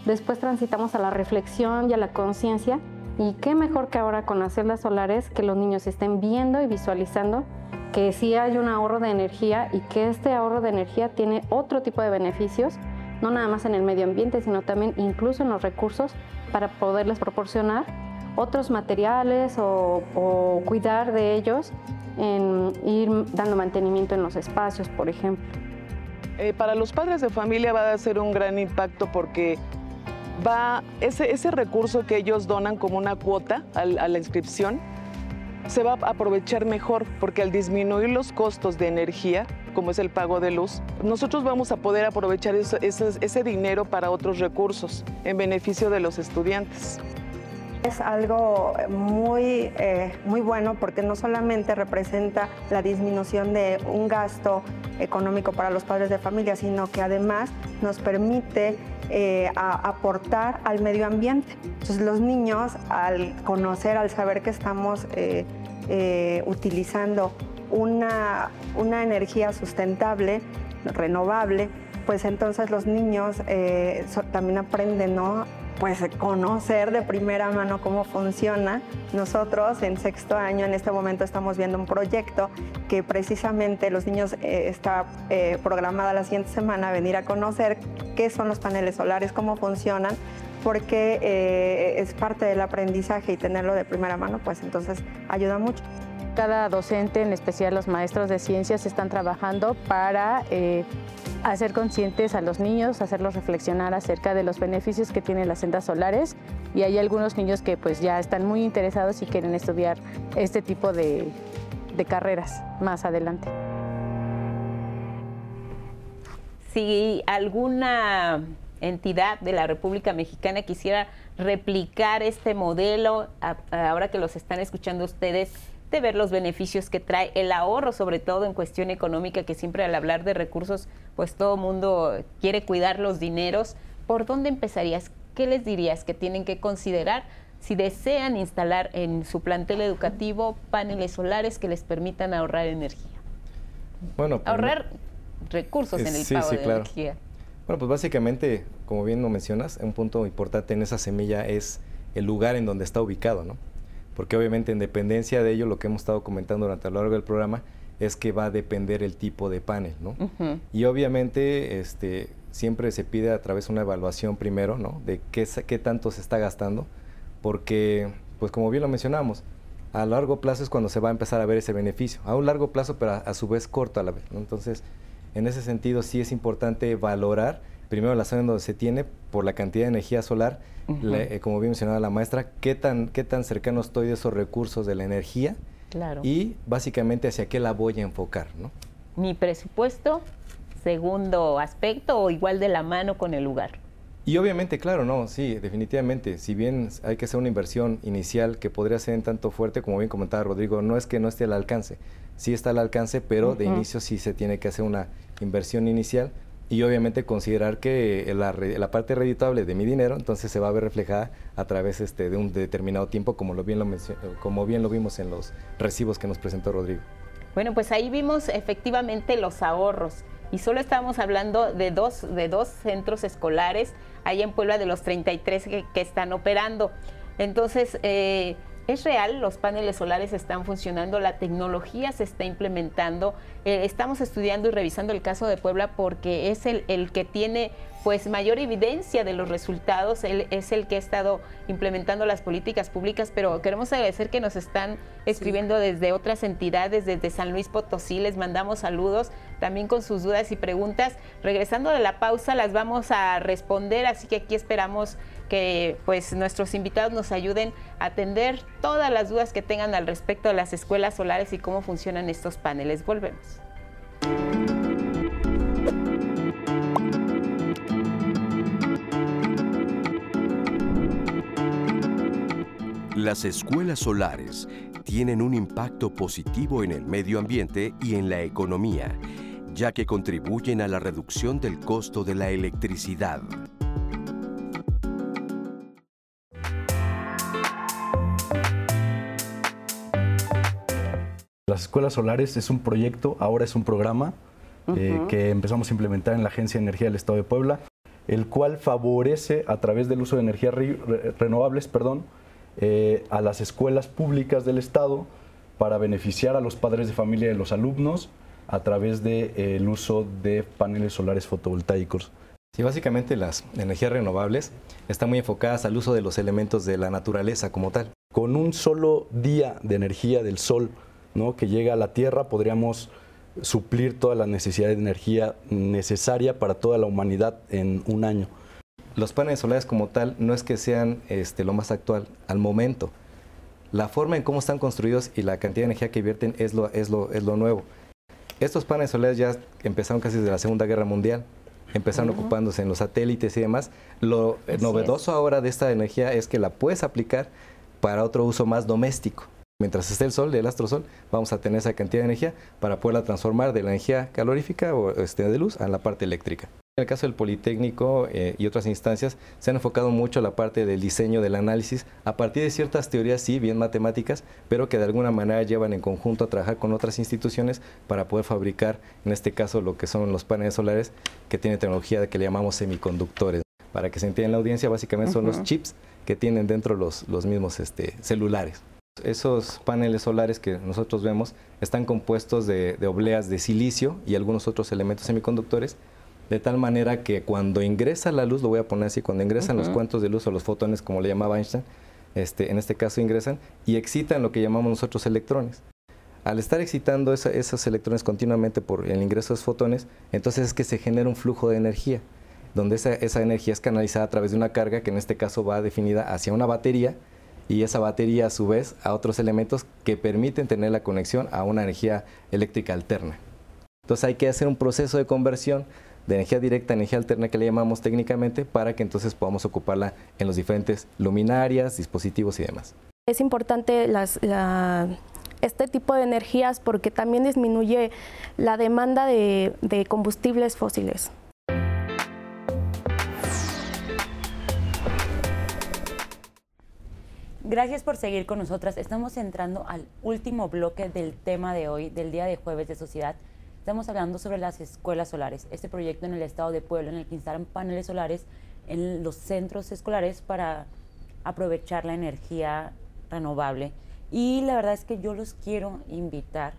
Después transitamos a la reflexión y a la conciencia y qué mejor que ahora con las celdas solares que los niños estén viendo y visualizando que sí hay un ahorro de energía y que este ahorro de energía tiene otro tipo de beneficios, no nada más en el medio ambiente, sino también incluso en los recursos para poderles proporcionar otros materiales o, cuidar de ellos en ir dando mantenimiento en los espacios, por ejemplo. Eh, para los padres de familia va a ser un gran impacto porque va ese, ese recurso que ellos donan como una cuota a la inscripción se va a aprovechar mejor porque al disminuir los costos de energía, como es el pago de luz, nosotros vamos a poder aprovechar ese dinero para otros recursos en beneficio de los estudiantes. Es algo muy, eh, muy bueno porque no solamente representa la disminución de un gasto económico para los padres de familia, sino que además nos permite eh, a aportar al medio ambiente. Entonces los niños al conocer, al saber que estamos eh, eh, utilizando una, una, energía sustentable, renovable, pues entonces los niños también aprenden ¿no? Pues conocer de primera mano cómo funciona. Nosotros en sexto año en este momento estamos viendo un proyecto que precisamente los niños eh, está eh, programada la siguiente semana a venir a conocer qué son los paneles solares, cómo funcionan, porque eh, es parte del aprendizaje y tenerlo de primera mano, pues entonces ayuda mucho cada docente, en especial los maestros de ciencias, están trabajando para eh, hacer conscientes a los niños, hacerlos reflexionar acerca de los beneficios que tienen las celdas solares y hay algunos niños que pues ya están muy interesados y quieren estudiar este tipo de, de carreras más adelante. Si alguna entidad de la República Mexicana quisiera replicar este modelo, ahora que los están escuchando ustedes, de ver los beneficios que trae el ahorro, sobre todo en cuestión económica, que siempre al hablar de recursos, pues todo mundo quiere cuidar los dineros. ¿Por dónde empezarías? ¿Qué les dirías que tienen que considerar si desean instalar en su plantel educativo paneles solares que les permitan ahorrar energía? Bueno, pues, ahorrar recursos en el sí, pago sí, de claro. energía. Bueno, pues básicamente, como bien lo mencionas, un punto importante en esa semilla es el lugar en donde está ubicado, ¿no? Porque obviamente en dependencia de ello, lo que hemos estado comentando durante a lo largo del programa, es que va a depender el tipo de panel, ¿no? Y obviamente este, siempre se pide a través de una evaluación primero, ¿no? De qué, qué tanto se está gastando, porque, pues como bien lo mencionamos, a largo plazo es cuando se va a empezar a ver ese beneficio. A un largo plazo, pero a, a su vez corto a la vez, ¿no? Entonces, en ese sentido sí es importante valorar primero la zona en donde se tiene por la cantidad de energía solar, la- eh, como bien mencionaba la maestra, qué tan, qué tan cercano estoy de esos recursos de la energía Claro. y básicamente hacia qué la voy a enfocar, ¿no? Mi presupuesto, segundo aspecto, o igual de la mano con el lugar. Y obviamente, claro, no, sí, definitivamente. Si bien hay que hacer una inversión inicial que podría ser en tanto fuerte, como bien comentaba Rodrigo, no es que no esté al alcance. Sí está al alcance, pero de inicio sí se tiene que hacer una inversión inicial y obviamente considerar que la, parte redituable de mi dinero entonces se va a ver reflejada a través este, de un determinado tiempo, como, lo bien lo como bien lo vimos en los recibos que nos presentó Rodrigo. Bueno, pues ahí vimos efectivamente los ahorros. Y solo estábamos hablando de dos, de dos centros escolares, ahí en Puebla de los 33 que, que están operando. Entonces, eh, es real, los paneles solares están funcionando, la tecnología se está implementando. Eh, estamos estudiando y revisando el caso de Puebla porque es el, el que tiene pues mayor evidencia de los resultados, él es el que ha estado implementando las políticas públicas, pero queremos agradecer que nos están escribiendo desde otras entidades, desde San Luis Potosí, les mandamos saludos también con sus dudas y preguntas. Regresando de la pausa las vamos a responder, así que aquí esperamos que pues nuestros invitados nos ayuden a atender todas las dudas que tengan al respecto de las escuelas solares y cómo funcionan estos paneles. Volvemos. Las escuelas solares tienen un impacto positivo en el medio ambiente y en la economía, ya que contribuyen a la reducción del costo de la electricidad. Las escuelas solares es un proyecto, ahora es un programa eh, que empezamos a implementar en la Agencia de Energía del Estado de Puebla, el cual favorece a través del uso de energías re- re- renovables perdón, eh, a las escuelas públicas del Estado para beneficiar a los padres de familia y los alumnos a través del uso de paneles solares fotovoltaicos. Sí, básicamente las energías renovables están muy enfocadas al uso de los elementos de la naturaleza como tal. Con un solo día de energía del sol ¿no? que llega a la Tierra, podríamos suplir toda la necesidad de energía necesaria para toda la humanidad en un año. Los paneles solares como tal no es que sean este, lo más actual al momento. La forma en cómo están construidos y la cantidad de energía que vierten es lo, es lo, es lo nuevo. Estos paneles solares ya empezaron casi desde la Segunda Guerra Mundial. Empezaron ocupándose en los satélites y demás. Lo Así novedoso ahora de esta energía es que la puedes aplicar para otro uso más doméstico. Mientras esté el sol, el astrosol, vamos a tener esa cantidad de energía para poderla transformar de la energía calorífica o este, de luz a la parte eléctrica. En el caso del Politécnico eh, y otras instancias, se han enfocado mucho a la parte del diseño, del análisis, a partir de ciertas teorías, sí, bien matemáticas, pero que de alguna manera llevan en conjunto a trabajar con otras instituciones para poder fabricar, en este caso, lo que son los paneles solares, que tienen tecnología que le llamamos semiconductores. Para que se entienda en la audiencia, básicamente son los chips que tienen dentro los, los mismos este, celulares. Esos paneles solares que nosotros vemos están compuestos de, de obleas de silicio y algunos otros elementos semiconductores, de tal manera que cuando ingresa la luz, lo voy a poner así, cuando ingresan los cuantos de luz o los fotones, como le llamaba Einstein, este, en este caso ingresan y excitan lo que llamamos nosotros electrones. Al estar excitando esa- esos electrones continuamente por el ingreso de esos fotones, entonces es que se genera un flujo de energía, donde esa, esa energía es canalizada a través de una carga que en este caso va definida hacia una batería y esa batería a su vez a otros elementos que permiten tener la conexión a una energía eléctrica alterna. Entonces hay que hacer un proceso de conversión de energía directa a energía alterna que le llamamos técnicamente para que entonces podamos ocuparla en los diferentes luminarias, dispositivos y demás. Es importante este tipo de energías porque también disminuye la demanda de, de combustibles fósiles. Gracias por seguir con nosotras. Estamos entrando al último bloque del tema de hoy, del día de jueves de sociedad. Estamos hablando sobre las escuelas solares, este proyecto en el estado de Puebla en el que instalan paneles solares en los centros escolares para aprovechar la energía renovable. Y la verdad es que yo los quiero invitar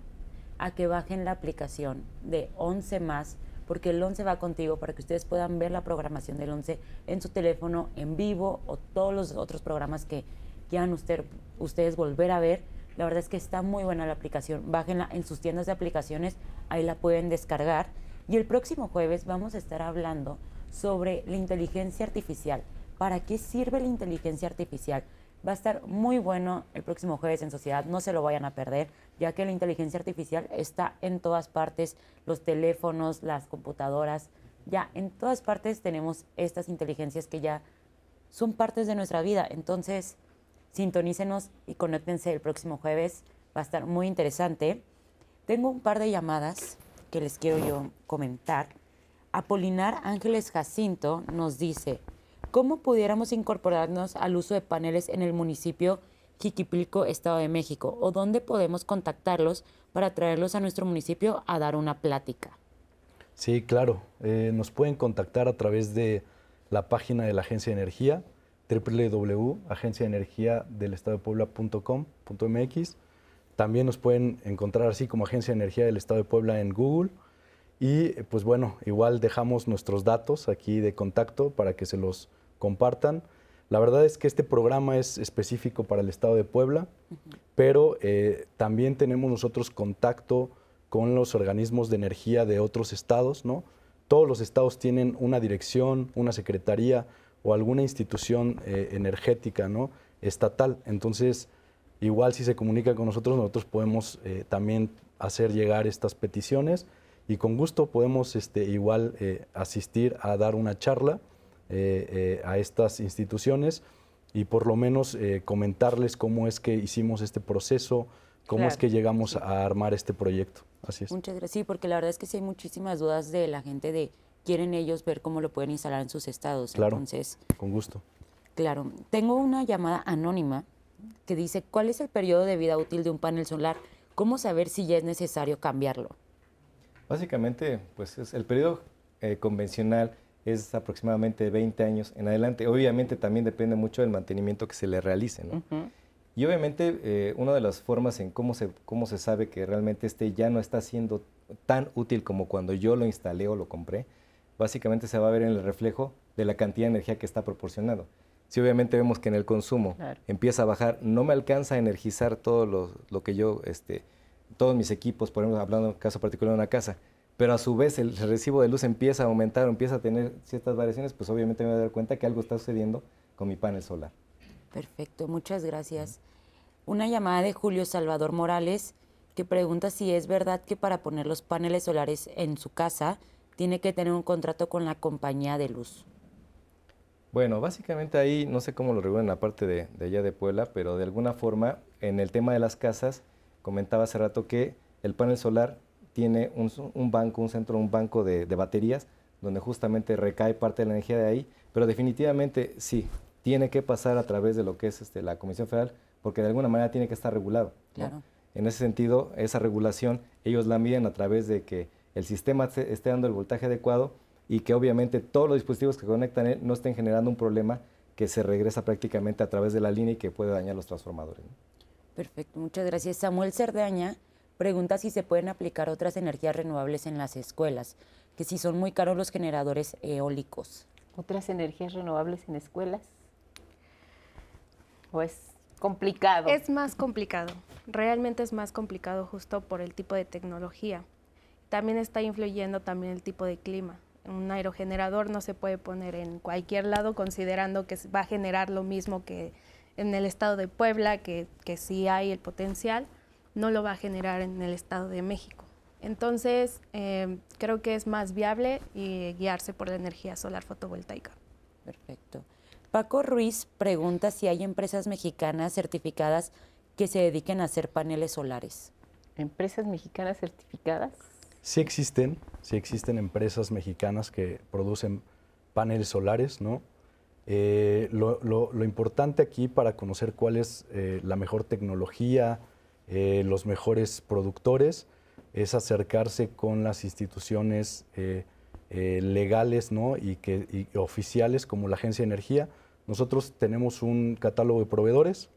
a que bajen la aplicación de 11 más, porque el 11 va contigo para que ustedes puedan ver la programación del 11 en su teléfono en vivo o todos los otros programas que quieran usted, ustedes volver a ver. La verdad es que está muy buena la aplicación. Bájenla en sus tiendas de aplicaciones, ahí la pueden descargar. Y el próximo jueves vamos a estar hablando sobre la inteligencia artificial. ¿Para qué sirve la inteligencia artificial? Va a estar muy bueno el próximo jueves en Sociedad, no se lo vayan a perder, ya que la inteligencia artificial está en todas partes, los teléfonos, las computadoras, ya en todas partes tenemos estas inteligencias que ya son partes de nuestra vida. Entonces, sintonícenos y conéctense el próximo jueves, va a estar muy interesante. Tengo un par de llamadas que les quiero yo comentar. Apolinar Ángeles Jacinto nos dice, ¿cómo pudiéramos incorporarnos al uso de paneles en el municipio Jiquipilco, Estado de México? ¿O dónde podemos contactarlos para traerlos a nuestro municipio a dar una plática? Sí, claro. Eh, nos pueden contactar a través de la página de la Agencia de Energía, www.agenciaenergiadelestadodepuebla.com.mx. También nos pueden encontrar así como Agencia de Energía del Estado de Puebla en Google. Y pues bueno, igual dejamos nuestros datos aquí de contacto para que se los compartan. La verdad es que este programa es específico para el Estado de Puebla, pero eh, también tenemos nosotros contacto con los organismos de energía de otros estados, ¿no? Todos los estados tienen una dirección, una secretaría o alguna institución eh, energética, ¿no? Estatal. Entonces, igual si se comunica con nosotros, nosotros podemos eh, también hacer llegar estas peticiones y con gusto podemos este, igual eh, asistir a dar una charla a estas instituciones y por lo menos comentarles cómo es que hicimos este proceso, cómo es que llegamos a armar este proyecto. Así es. Muchas gracias. Sí, porque la verdad es que sí hay muchísimas dudas de la gente de quieren ellos ver cómo lo pueden instalar en sus estados. Claro, Entonces, con gusto. Claro. Tengo una llamada anónima que dice, ¿cuál es el periodo de vida útil de un panel solar? ¿Cómo saber si ya es necesario cambiarlo? Básicamente, pues es el periodo eh, convencional es aproximadamente 20 años en adelante. Obviamente también depende mucho del mantenimiento que se le realice, ¿no? Y obviamente eh, una de las formas en cómo se, cómo se sabe que realmente este ya no está siendo tan útil como cuando yo lo instalé o lo compré, básicamente se va a ver en el reflejo de la cantidad de energía que está proporcionando. Si obviamente vemos que en el consumo empieza a bajar, no me alcanza a energizar todo lo, lo, que yo, este, todos mis equipos, por ejemplo, hablando en caso particular de una casa, pero a su vez el recibo de luz empieza a aumentar o empieza a tener ciertas variaciones, pues obviamente me voy a dar cuenta que algo está sucediendo con mi panel solar. Perfecto, muchas gracias. Una llamada de Julio Salvador Morales que pregunta si es verdad que para poner los paneles solares en su casa tiene que tener un contrato con la compañía de luz. Bueno, básicamente ahí no sé cómo lo regulan en la parte de, allá de Puebla, pero de alguna forma en el tema de las casas comentaba hace rato que el panel solar tiene un, banco, un centro, un banco de, de, baterías donde justamente recae parte de la energía de ahí, pero definitivamente sí, tiene que pasar a través de lo que es este, la Comisión Federal, porque de alguna manera tiene que estar regulado. En ese sentido, esa regulación ellos la miden a través de que el sistema esté dando el voltaje adecuado y que obviamente todos los dispositivos que conectan no estén generando un problema que se regresa prácticamente a través de la línea y que puede dañar los transformadores. Perfecto, muchas gracias. Samuel Cerdaña pregunta si se pueden aplicar otras energías renovables en las escuelas, que si son muy caros los generadores eólicos. ¿Otras energías renovables en escuelas? ¿O es complicado? Es más complicado, realmente es más complicado justo por el tipo de tecnología. También está influyendo también el tipo de clima. Un aerogenerador no se puede poner en cualquier lado considerando que va a generar lo mismo que en el estado de Puebla, que, que sí hay el potencial, no lo va a generar en el estado de México. Entonces, eh, creo que es más viable y guiarse por la energía solar fotovoltaica. Perfecto. Paco Ruiz pregunta si hay empresas mexicanas certificadas que se dediquen a hacer paneles solares. ¿Empresas mexicanas certificadas? Sí existen, sí existen empresas mexicanas que producen paneles solares, ¿no? Eh, lo, importante aquí para conocer cuál es eh, la mejor tecnología, eh, los mejores productores, es acercarse con las instituciones eh, eh, legales ¿no? y, que, y oficiales como la Agencia de Energía. Nosotros tenemos un catálogo de proveedores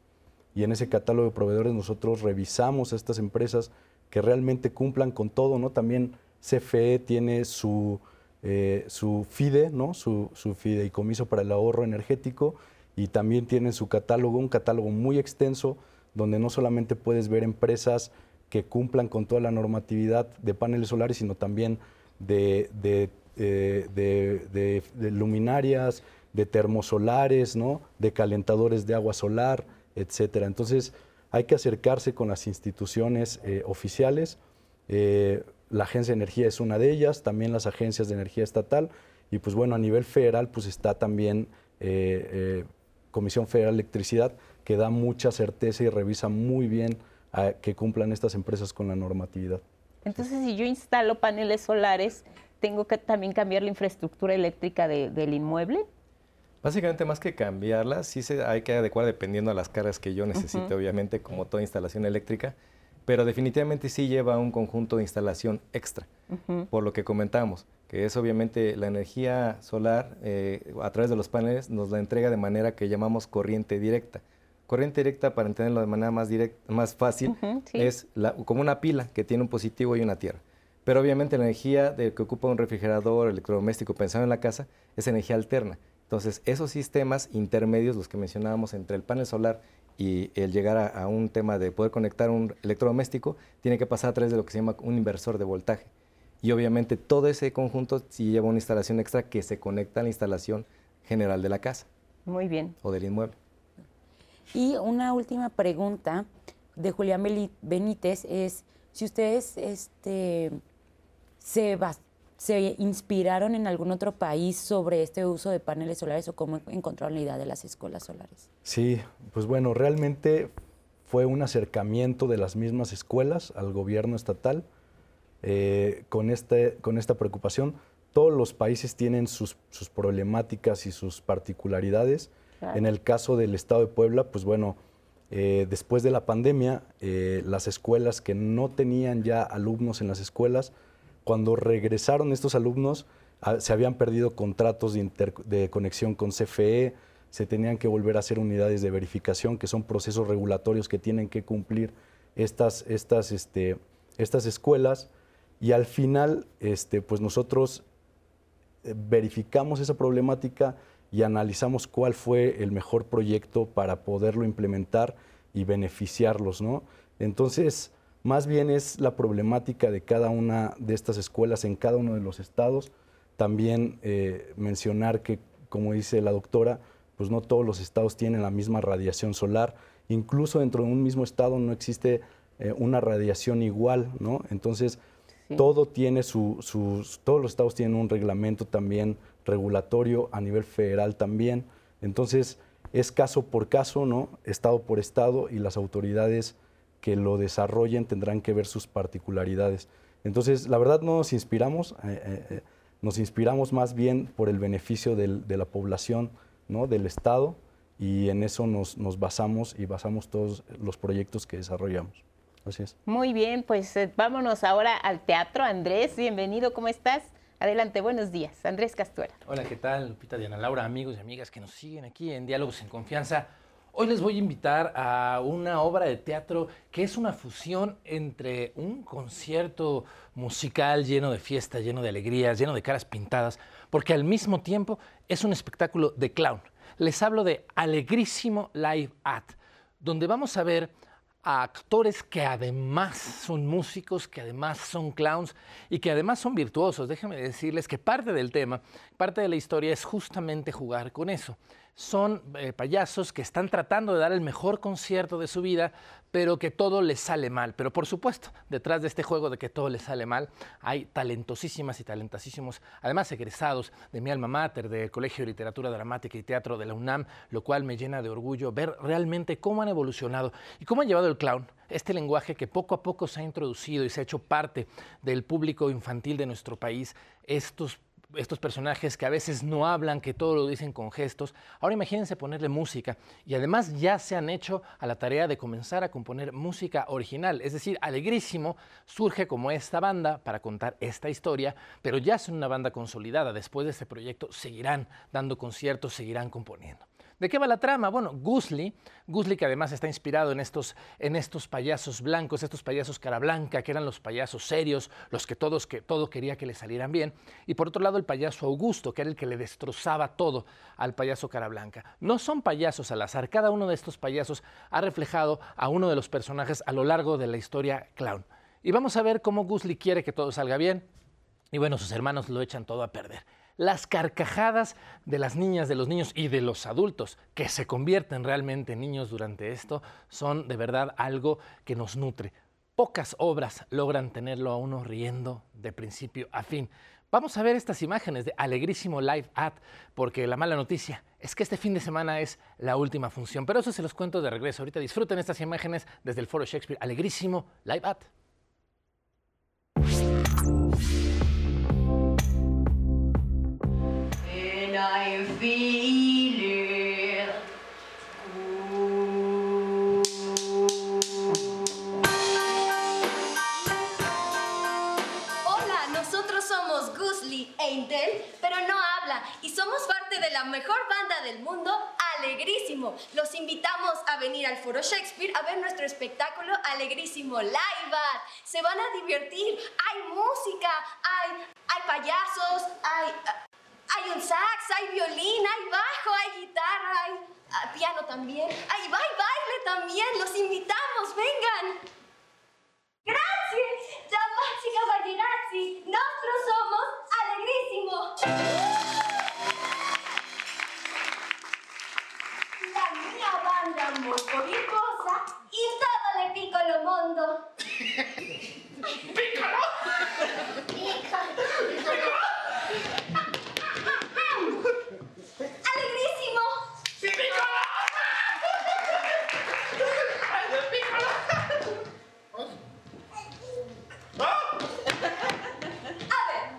y en ese catálogo de proveedores nosotros revisamos a estas empresas que realmente cumplan con todo, ¿no? También CFE tiene su, eh, su FIDE, ¿no? Su, su fideicomiso para el ahorro energético y también tiene su catálogo, un catálogo muy extenso donde no solamente puedes ver empresas que cumplan con toda la normatividad de paneles solares, sino también de, de, eh, luminarias, de termosolares, ¿no? de calentadores de agua solar, etcétera. Entonces, hay que acercarse con las instituciones eh, oficiales. Eh, la Agencia de Energía es una de ellas, también las agencias de energía estatal, y pues bueno, a nivel federal, pues está también Comisión Federal de Electricidad, que da mucha certeza y revisa muy bien a que cumplan estas empresas con la normatividad. Entonces, si yo instalo paneles solares, ¿tengo que también cambiar la infraestructura eléctrica del inmueble? Básicamente, más que cambiarla, sí se hay que adecuar dependiendo a las cargas que yo necesite, obviamente, como toda instalación eléctrica, pero definitivamente sí lleva un conjunto de instalación extra, por lo que comentamos, que es obviamente la energía solar eh, a través de los paneles nos la entrega de manera que llamamos corriente directa. Corriente directa, para entenderlo de manera más, directa, más fácil, es como una pila que tiene un positivo y una tierra. Pero obviamente la energía de, que ocupa un refrigerador, electrodoméstico pensado en la casa, es energía alterna. Entonces, esos sistemas intermedios, los que mencionábamos entre el panel solar y el llegar a, un tema de poder conectar un electrodoméstico, tiene que pasar a través de lo que se llama un inversor de voltaje. Y obviamente todo ese conjunto sí lleva una instalación extra que se conecta a la instalación general de la casa. Muy bien. O del inmueble. Y una última pregunta de Julián Benítez es si ustedes este, se, se inspiraron en algún otro país sobre este uso de paneles solares o cómo encontraron la idea de las escuelas solares. Sí, pues bueno, realmente fue un acercamiento de las mismas escuelas al gobierno estatal eh, con, este, con esta preocupación. Todos los países tienen sus, sus problemáticas y sus particularidades en el caso del Estado de Puebla, pues bueno, eh, después de la pandemia, eh, las escuelas que no tenían ya alumnos en las escuelas, cuando regresaron estos alumnos, ah, se habían perdido contratos de, conexión con CFE, se tenían que volver a hacer unidades de verificación, que son procesos regulatorios que tienen que cumplir estas, estas, este, estas escuelas. Y al final, este, pues nosotros eh, verificamos esa problemática, y analizamos cuál fue el mejor proyecto para poderlo implementar y beneficiarlos, ¿no? Entonces, más bien es la problemática de cada una de estas escuelas en cada uno de los estados. También eh, mencionar que, como dice la doctora, pues no todos los estados tienen la misma radiación solar. Incluso dentro de un mismo estado no existe eh, una radiación igual, ¿no? Entonces, todo tiene su, sus, todos los estados tienen un reglamento también regulatorio a nivel federal también. Entonces, es caso por caso, ¿no? Estado por estado y las autoridades que lo desarrollen tendrán que ver sus particularidades. Entonces, la verdad no nos inspiramos, eh, eh, eh, nos inspiramos más bien por el beneficio de la población, ¿no? Del Estado, y en eso nos, nos, basamos y basamos todos los proyectos que desarrollamos. Así es. Muy bien, pues vámonos ahora al teatro. Andrés, bienvenido, ¿cómo estás? Adelante, buenos días. Andrés Castuera. Hola, ¿qué tal? Lupita, Diana Laura, amigos y amigas que nos siguen aquí en Diálogos en Confianza. Hoy les voy a invitar a una obra de teatro que es una fusión entre un concierto musical lleno de fiesta, lleno de alegrías, lleno de caras pintadas, porque al mismo tiempo es un espectáculo de clown. Les hablo de Alegrísimo Live At, donde vamos a ver a actores que además son músicos, que además son clowns y que además son virtuosos. Déjenme decirles que parte del tema, parte de la historia es justamente jugar con eso son eh, payasos que están tratando de dar el mejor concierto de su vida, pero que todo les sale mal. Pero por supuesto, detrás de este juego de que todo les sale mal, hay talentosísimas y talentasísimos, además egresados de mi alma mater, del Colegio de Literatura Dramática y Teatro de la UNAM, lo cual me llena de orgullo ver realmente cómo han evolucionado y cómo han llevado el clown, este lenguaje que poco a poco se ha introducido y se ha hecho parte del público infantil de nuestro país, estos estos personajes que a veces no hablan, que todo lo dicen con gestos. Ahora imagínense ponerle música y además ya se han hecho a la tarea de comenzar a componer música original. Es decir, Alegrísimo surge como esta banda para contar esta historia, pero ya son una banda consolidada. Después de este proyecto seguirán dando conciertos, seguirán componiendo. ¿De qué va la trama? Bueno, Gusli, Gusli que además está inspirado en estos, en estos payasos blancos, estos payasos cara blanca, que eran los payasos serios, los que todos que todo quería que le salieran bien, y por otro lado el payaso Augusto, que era el que le destrozaba todo al payaso cara blanca. No son payasos al azar, cada uno de estos payasos ha reflejado a uno de los personajes a lo largo de la historia clown. Y vamos a ver cómo Gusli quiere que todo salga bien, y bueno, sus hermanos lo echan todo a perder las carcajadas de las niñas, de los niños y de los adultos que se convierten realmente en niños durante esto son de verdad algo que nos nutre. Pocas obras logran tenerlo a uno riendo de principio a fin. Vamos a ver estas imágenes de Alegrísimo Live At, porque la mala noticia es que este fin de semana es la última función. Pero eso se los cuento de regreso. Ahorita disfruten estas imágenes desde el Foro Shakespeare. Alegrísimo Live At. Pero no habla y somos parte de la mejor banda del mundo, Alegrísimo. Los invitamos a venir al Foro Shakespeare a ver nuestro espectáculo Alegrísimo Live. Se van a divertir, hay música, hay, hay payasos, hay... Hay un sax, hay violín, hay bajo, hay guitarra, hay ah, piano también. Hay, hay baile también. Los invitamos, vengan. Gracias, damas y caballerazzi. Nosotros somos Alegrísimo. La mia banda molto virtuosa in todo le piccolo mondo. *laughs* Piccolo! Piccolo! ¡Alegrísimo!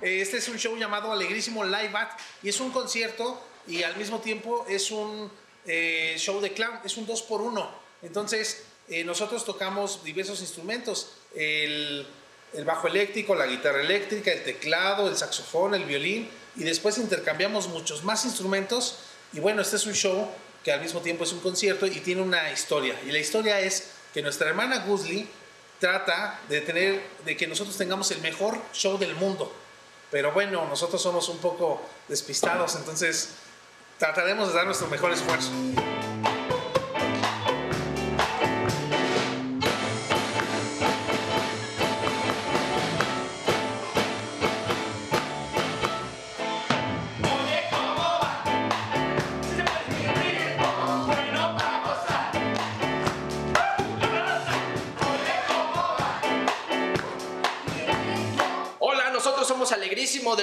Este es un show llamado Alegrísimo Live At y es un concierto y al mismo tiempo es un eh, show de clown, es un 2 por 1 Entonces, eh, nosotros tocamos diversos instrumentos, el, el bajo eléctrico, la guitarra eléctrica, el teclado, el saxofón, el violín y después intercambiamos muchos más instrumentos y bueno, este es un show que al mismo tiempo es un concierto y tiene una historia y la historia es que nuestra hermana Gusli trata de tener de que nosotros tengamos el mejor show del mundo. Pero bueno, nosotros somos un poco despistados, entonces trataremos de dar nuestro mejor esfuerzo.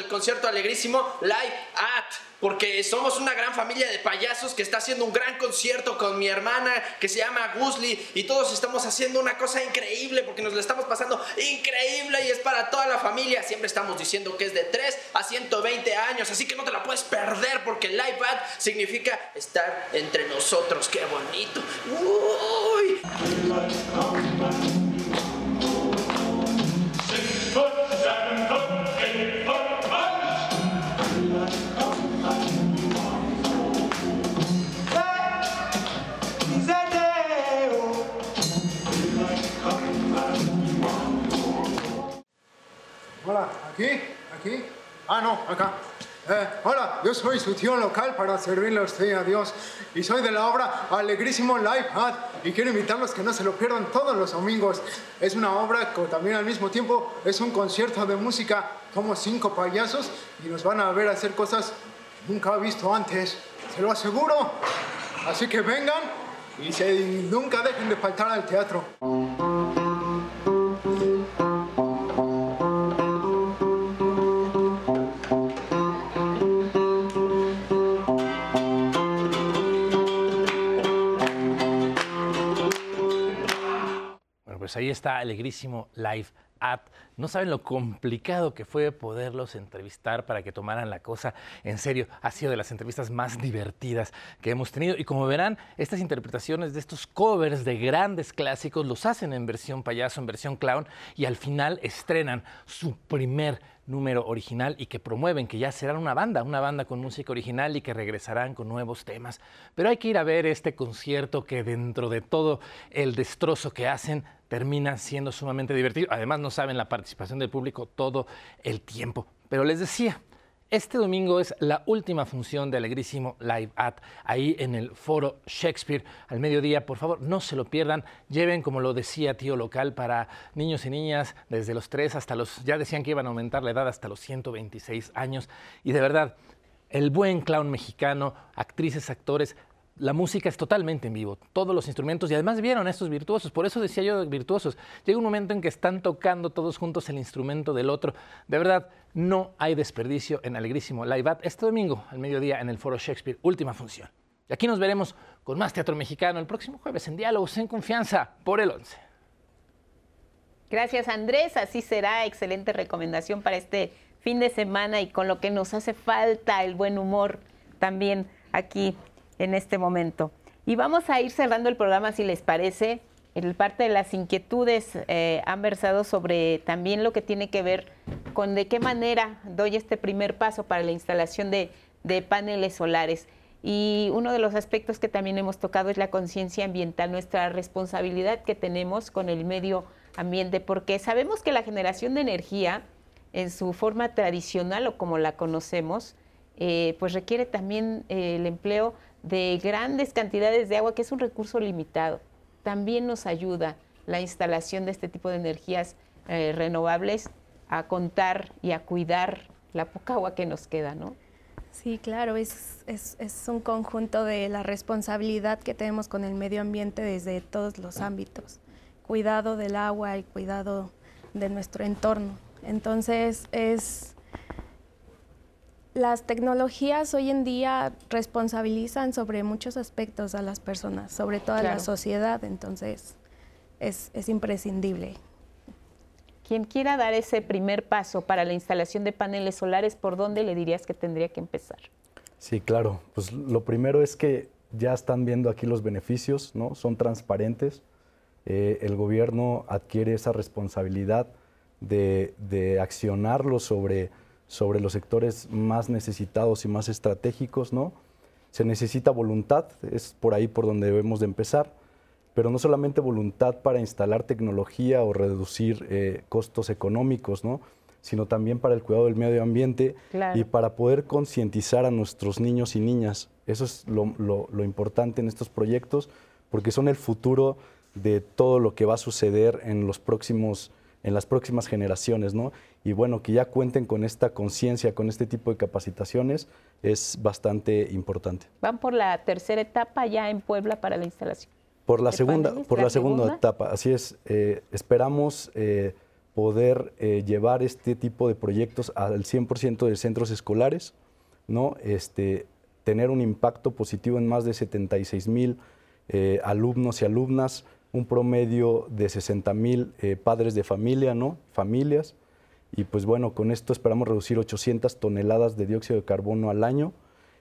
Del concierto Alegrísimo Live At, porque somos una gran familia de payasos que está haciendo un gran concierto con mi hermana que se llama Gusli y todos estamos haciendo una cosa increíble porque nos lo estamos pasando increíble y es para toda la familia. Siempre estamos diciendo que es de 3 a 120 años, así que no te la puedes perder porque Live At significa estar entre nosotros. ¡Qué bonito! ¡Uy! Hola, ¿aquí? ¿Aquí? Ah, no, acá. Eh, hola, yo soy su tío local para servirle a usted a Dios y soy de la obra Alegrísimo Live Ad y quiero invitarlos que no se lo pierdan todos los domingos. Es una obra que también al mismo tiempo es un concierto de música. Somos cinco payasos y nos van a ver hacer cosas nunca he visto antes, se lo aseguro. Así que vengan y nunca dejen de faltar al teatro. Ahí está Alegrísimo Live At. No saben lo complicado que fue poderlos entrevistar para que tomaran la cosa en serio. Ha sido de las entrevistas más divertidas que hemos tenido. Y como verán, estas interpretaciones de estos covers de grandes clásicos los hacen en versión payaso, en versión clown, y al final estrenan su primer número original y que promueven que ya serán una banda, una banda con música original y que regresarán con nuevos temas. Pero hay que ir a ver este concierto que dentro de todo el destrozo que hacen termina siendo sumamente divertido. Además no saben la participación del público todo el tiempo. Pero les decía, este domingo es la última función de Alegrísimo Live At, ahí en el Foro Shakespeare al mediodía. Por favor, no se lo pierdan. Lleven, como lo decía tío local, para niños y niñas desde los 3 hasta los, ya decían que iban a aumentar la edad hasta los 126 años. Y de verdad, el buen clown mexicano, actrices, actores, la música es totalmente en vivo, todos los instrumentos y además vieron a estos virtuosos, por eso decía yo virtuosos. Llega un momento en que están tocando todos juntos el instrumento del otro. De verdad, no hay desperdicio en Alegrísimo Live At este domingo al mediodía en el Foro Shakespeare, última función. Y aquí nos veremos con más teatro mexicano el próximo jueves en Diálogos en Confianza por el 11. Gracias Andrés, así será, excelente recomendación para este fin de semana y con lo que nos hace falta el buen humor también aquí en este momento. Y vamos a ir cerrando el programa, si les parece. En parte de las inquietudes eh, han versado sobre también lo que tiene que ver con de qué manera doy este primer paso para la instalación de, paneles solares. Y uno de los aspectos que también hemos tocado es la conciencia ambiental, nuestra responsabilidad que tenemos con el medio ambiente, porque sabemos que la generación de energía en su forma tradicional o como la conocemos, eh, pues requiere también eh, el empleo de grandes cantidades de agua, que es un recurso limitado. También nos ayuda la instalación de este tipo de energías eh, renovables a contar y a cuidar la poca agua que nos queda, ¿no? Sí, claro, es, es, es, un conjunto de la responsabilidad que tenemos con el medio ambiente desde todos los ámbitos. Cuidado del agua, y cuidado de nuestro entorno. Entonces, es, las tecnologías hoy en día responsabilizan sobre muchos aspectos a las personas, sobre toda la sociedad, entonces es, es, imprescindible. Quien quiera dar ese primer paso para la instalación de paneles solares, ¿por dónde le dirías que tendría que empezar? Sí, claro. Pues lo primero es que ya están viendo aquí los beneficios, ¿no? Son transparentes. Eh, el gobierno adquiere esa responsabilidad de, de accionarlo sobre sobre los sectores más necesitados y más estratégicos, ¿no? Se necesita voluntad, es por ahí por donde debemos de empezar, pero no solamente voluntad para instalar tecnología o reducir eh, costos económicos, ¿no? sino también para el cuidado del medio ambiente y para poder concientizar a nuestros niños y niñas. Eso es lo, lo, importante en estos proyectos, porque son el futuro de todo lo que va a suceder en los próximos en las próximas generaciones, ¿no? Y bueno, que ya cuenten con esta conciencia, con este tipo de capacitaciones, es bastante importante. Van por la tercera etapa ya en Puebla para la instalación. Por la segunda, por la, segunda, etapa, así es. Eh, esperamos eh, poder eh, llevar este tipo de proyectos al 100% de centros escolares, ¿no? Este, tener un impacto positivo en más de 76 mil alumnos y alumnas, un promedio de 60 mil padres de familia, ¿no? Familias. Y pues bueno, con esto esperamos reducir 800 toneladas de dióxido de carbono al año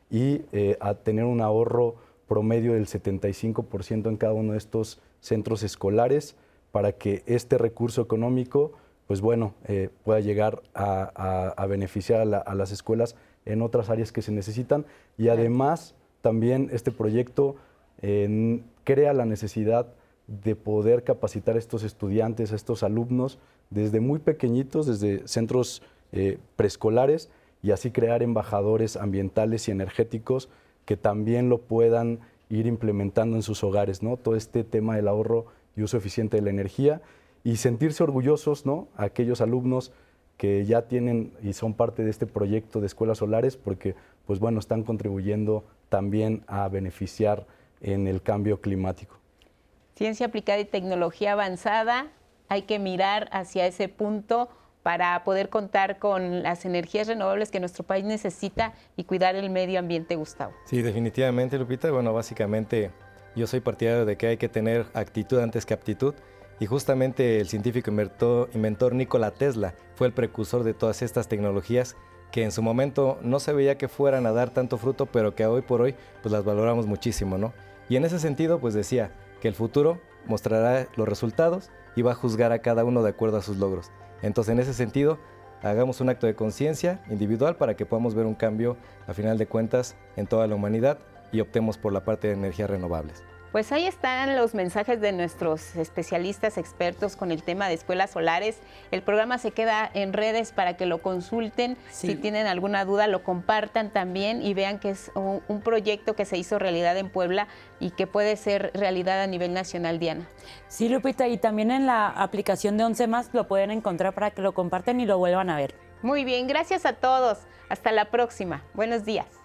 y eh, a tener un ahorro promedio del 75% en cada uno de estos centros escolares para que este recurso económico, pues bueno, eh, pueda llegar a, beneficiar a, las escuelas en otras áreas que se necesitan. Y además, también este proyecto crea la necesidad de poder capacitar a estos estudiantes, a estos alumnos, desde muy pequeñitos, desde centros eh, preescolares, y así crear embajadores ambientales y energéticos que también lo puedan ir implementando en sus hogares, ¿no? Todo este tema del ahorro y uso eficiente de la energía y sentirse orgullosos, ¿no? Aquellos alumnos que ya tienen y son parte de este proyecto de escuelas solares porque, pues bueno, están contribuyendo también a beneficiar en el cambio climático ciencia aplicada y tecnología avanzada, hay que mirar hacia ese punto para poder contar con las energías renovables que nuestro país necesita y cuidar el medio ambiente, Gustavo. Sí, definitivamente, Lupita. Bueno, básicamente yo soy partidario de que hay que tener actitud antes que aptitud Y justamente el científico inventor, inventor Nikola Tesla fue el precursor de todas estas tecnologías que en su momento no se veía que fueran a dar tanto fruto, pero que hoy por hoy pues las valoramos muchísimo, ¿no? Y en ese sentido pues decía que el futuro mostrará los resultados y va a juzgar a cada uno de acuerdo a sus logros. Entonces en ese sentido hagamos un acto de conciencia individual para que podamos ver un cambio a final de cuentas en toda la humanidad y optemos por la parte de energías renovables. Pues ahí están los mensajes de nuestros especialistas expertos con el tema de escuelas solares. El programa se queda en redes para que lo consulten. Si tienen alguna duda, lo compartan también y vean que es un, un, proyecto que se hizo realidad en Puebla y que puede ser realidad a nivel nacional, Diana. Sí, Lupita, y también en la aplicación de 11 más lo pueden encontrar para que lo compartan y lo vuelvan a ver. Muy bien, gracias a todos. Hasta la próxima. Buenos días.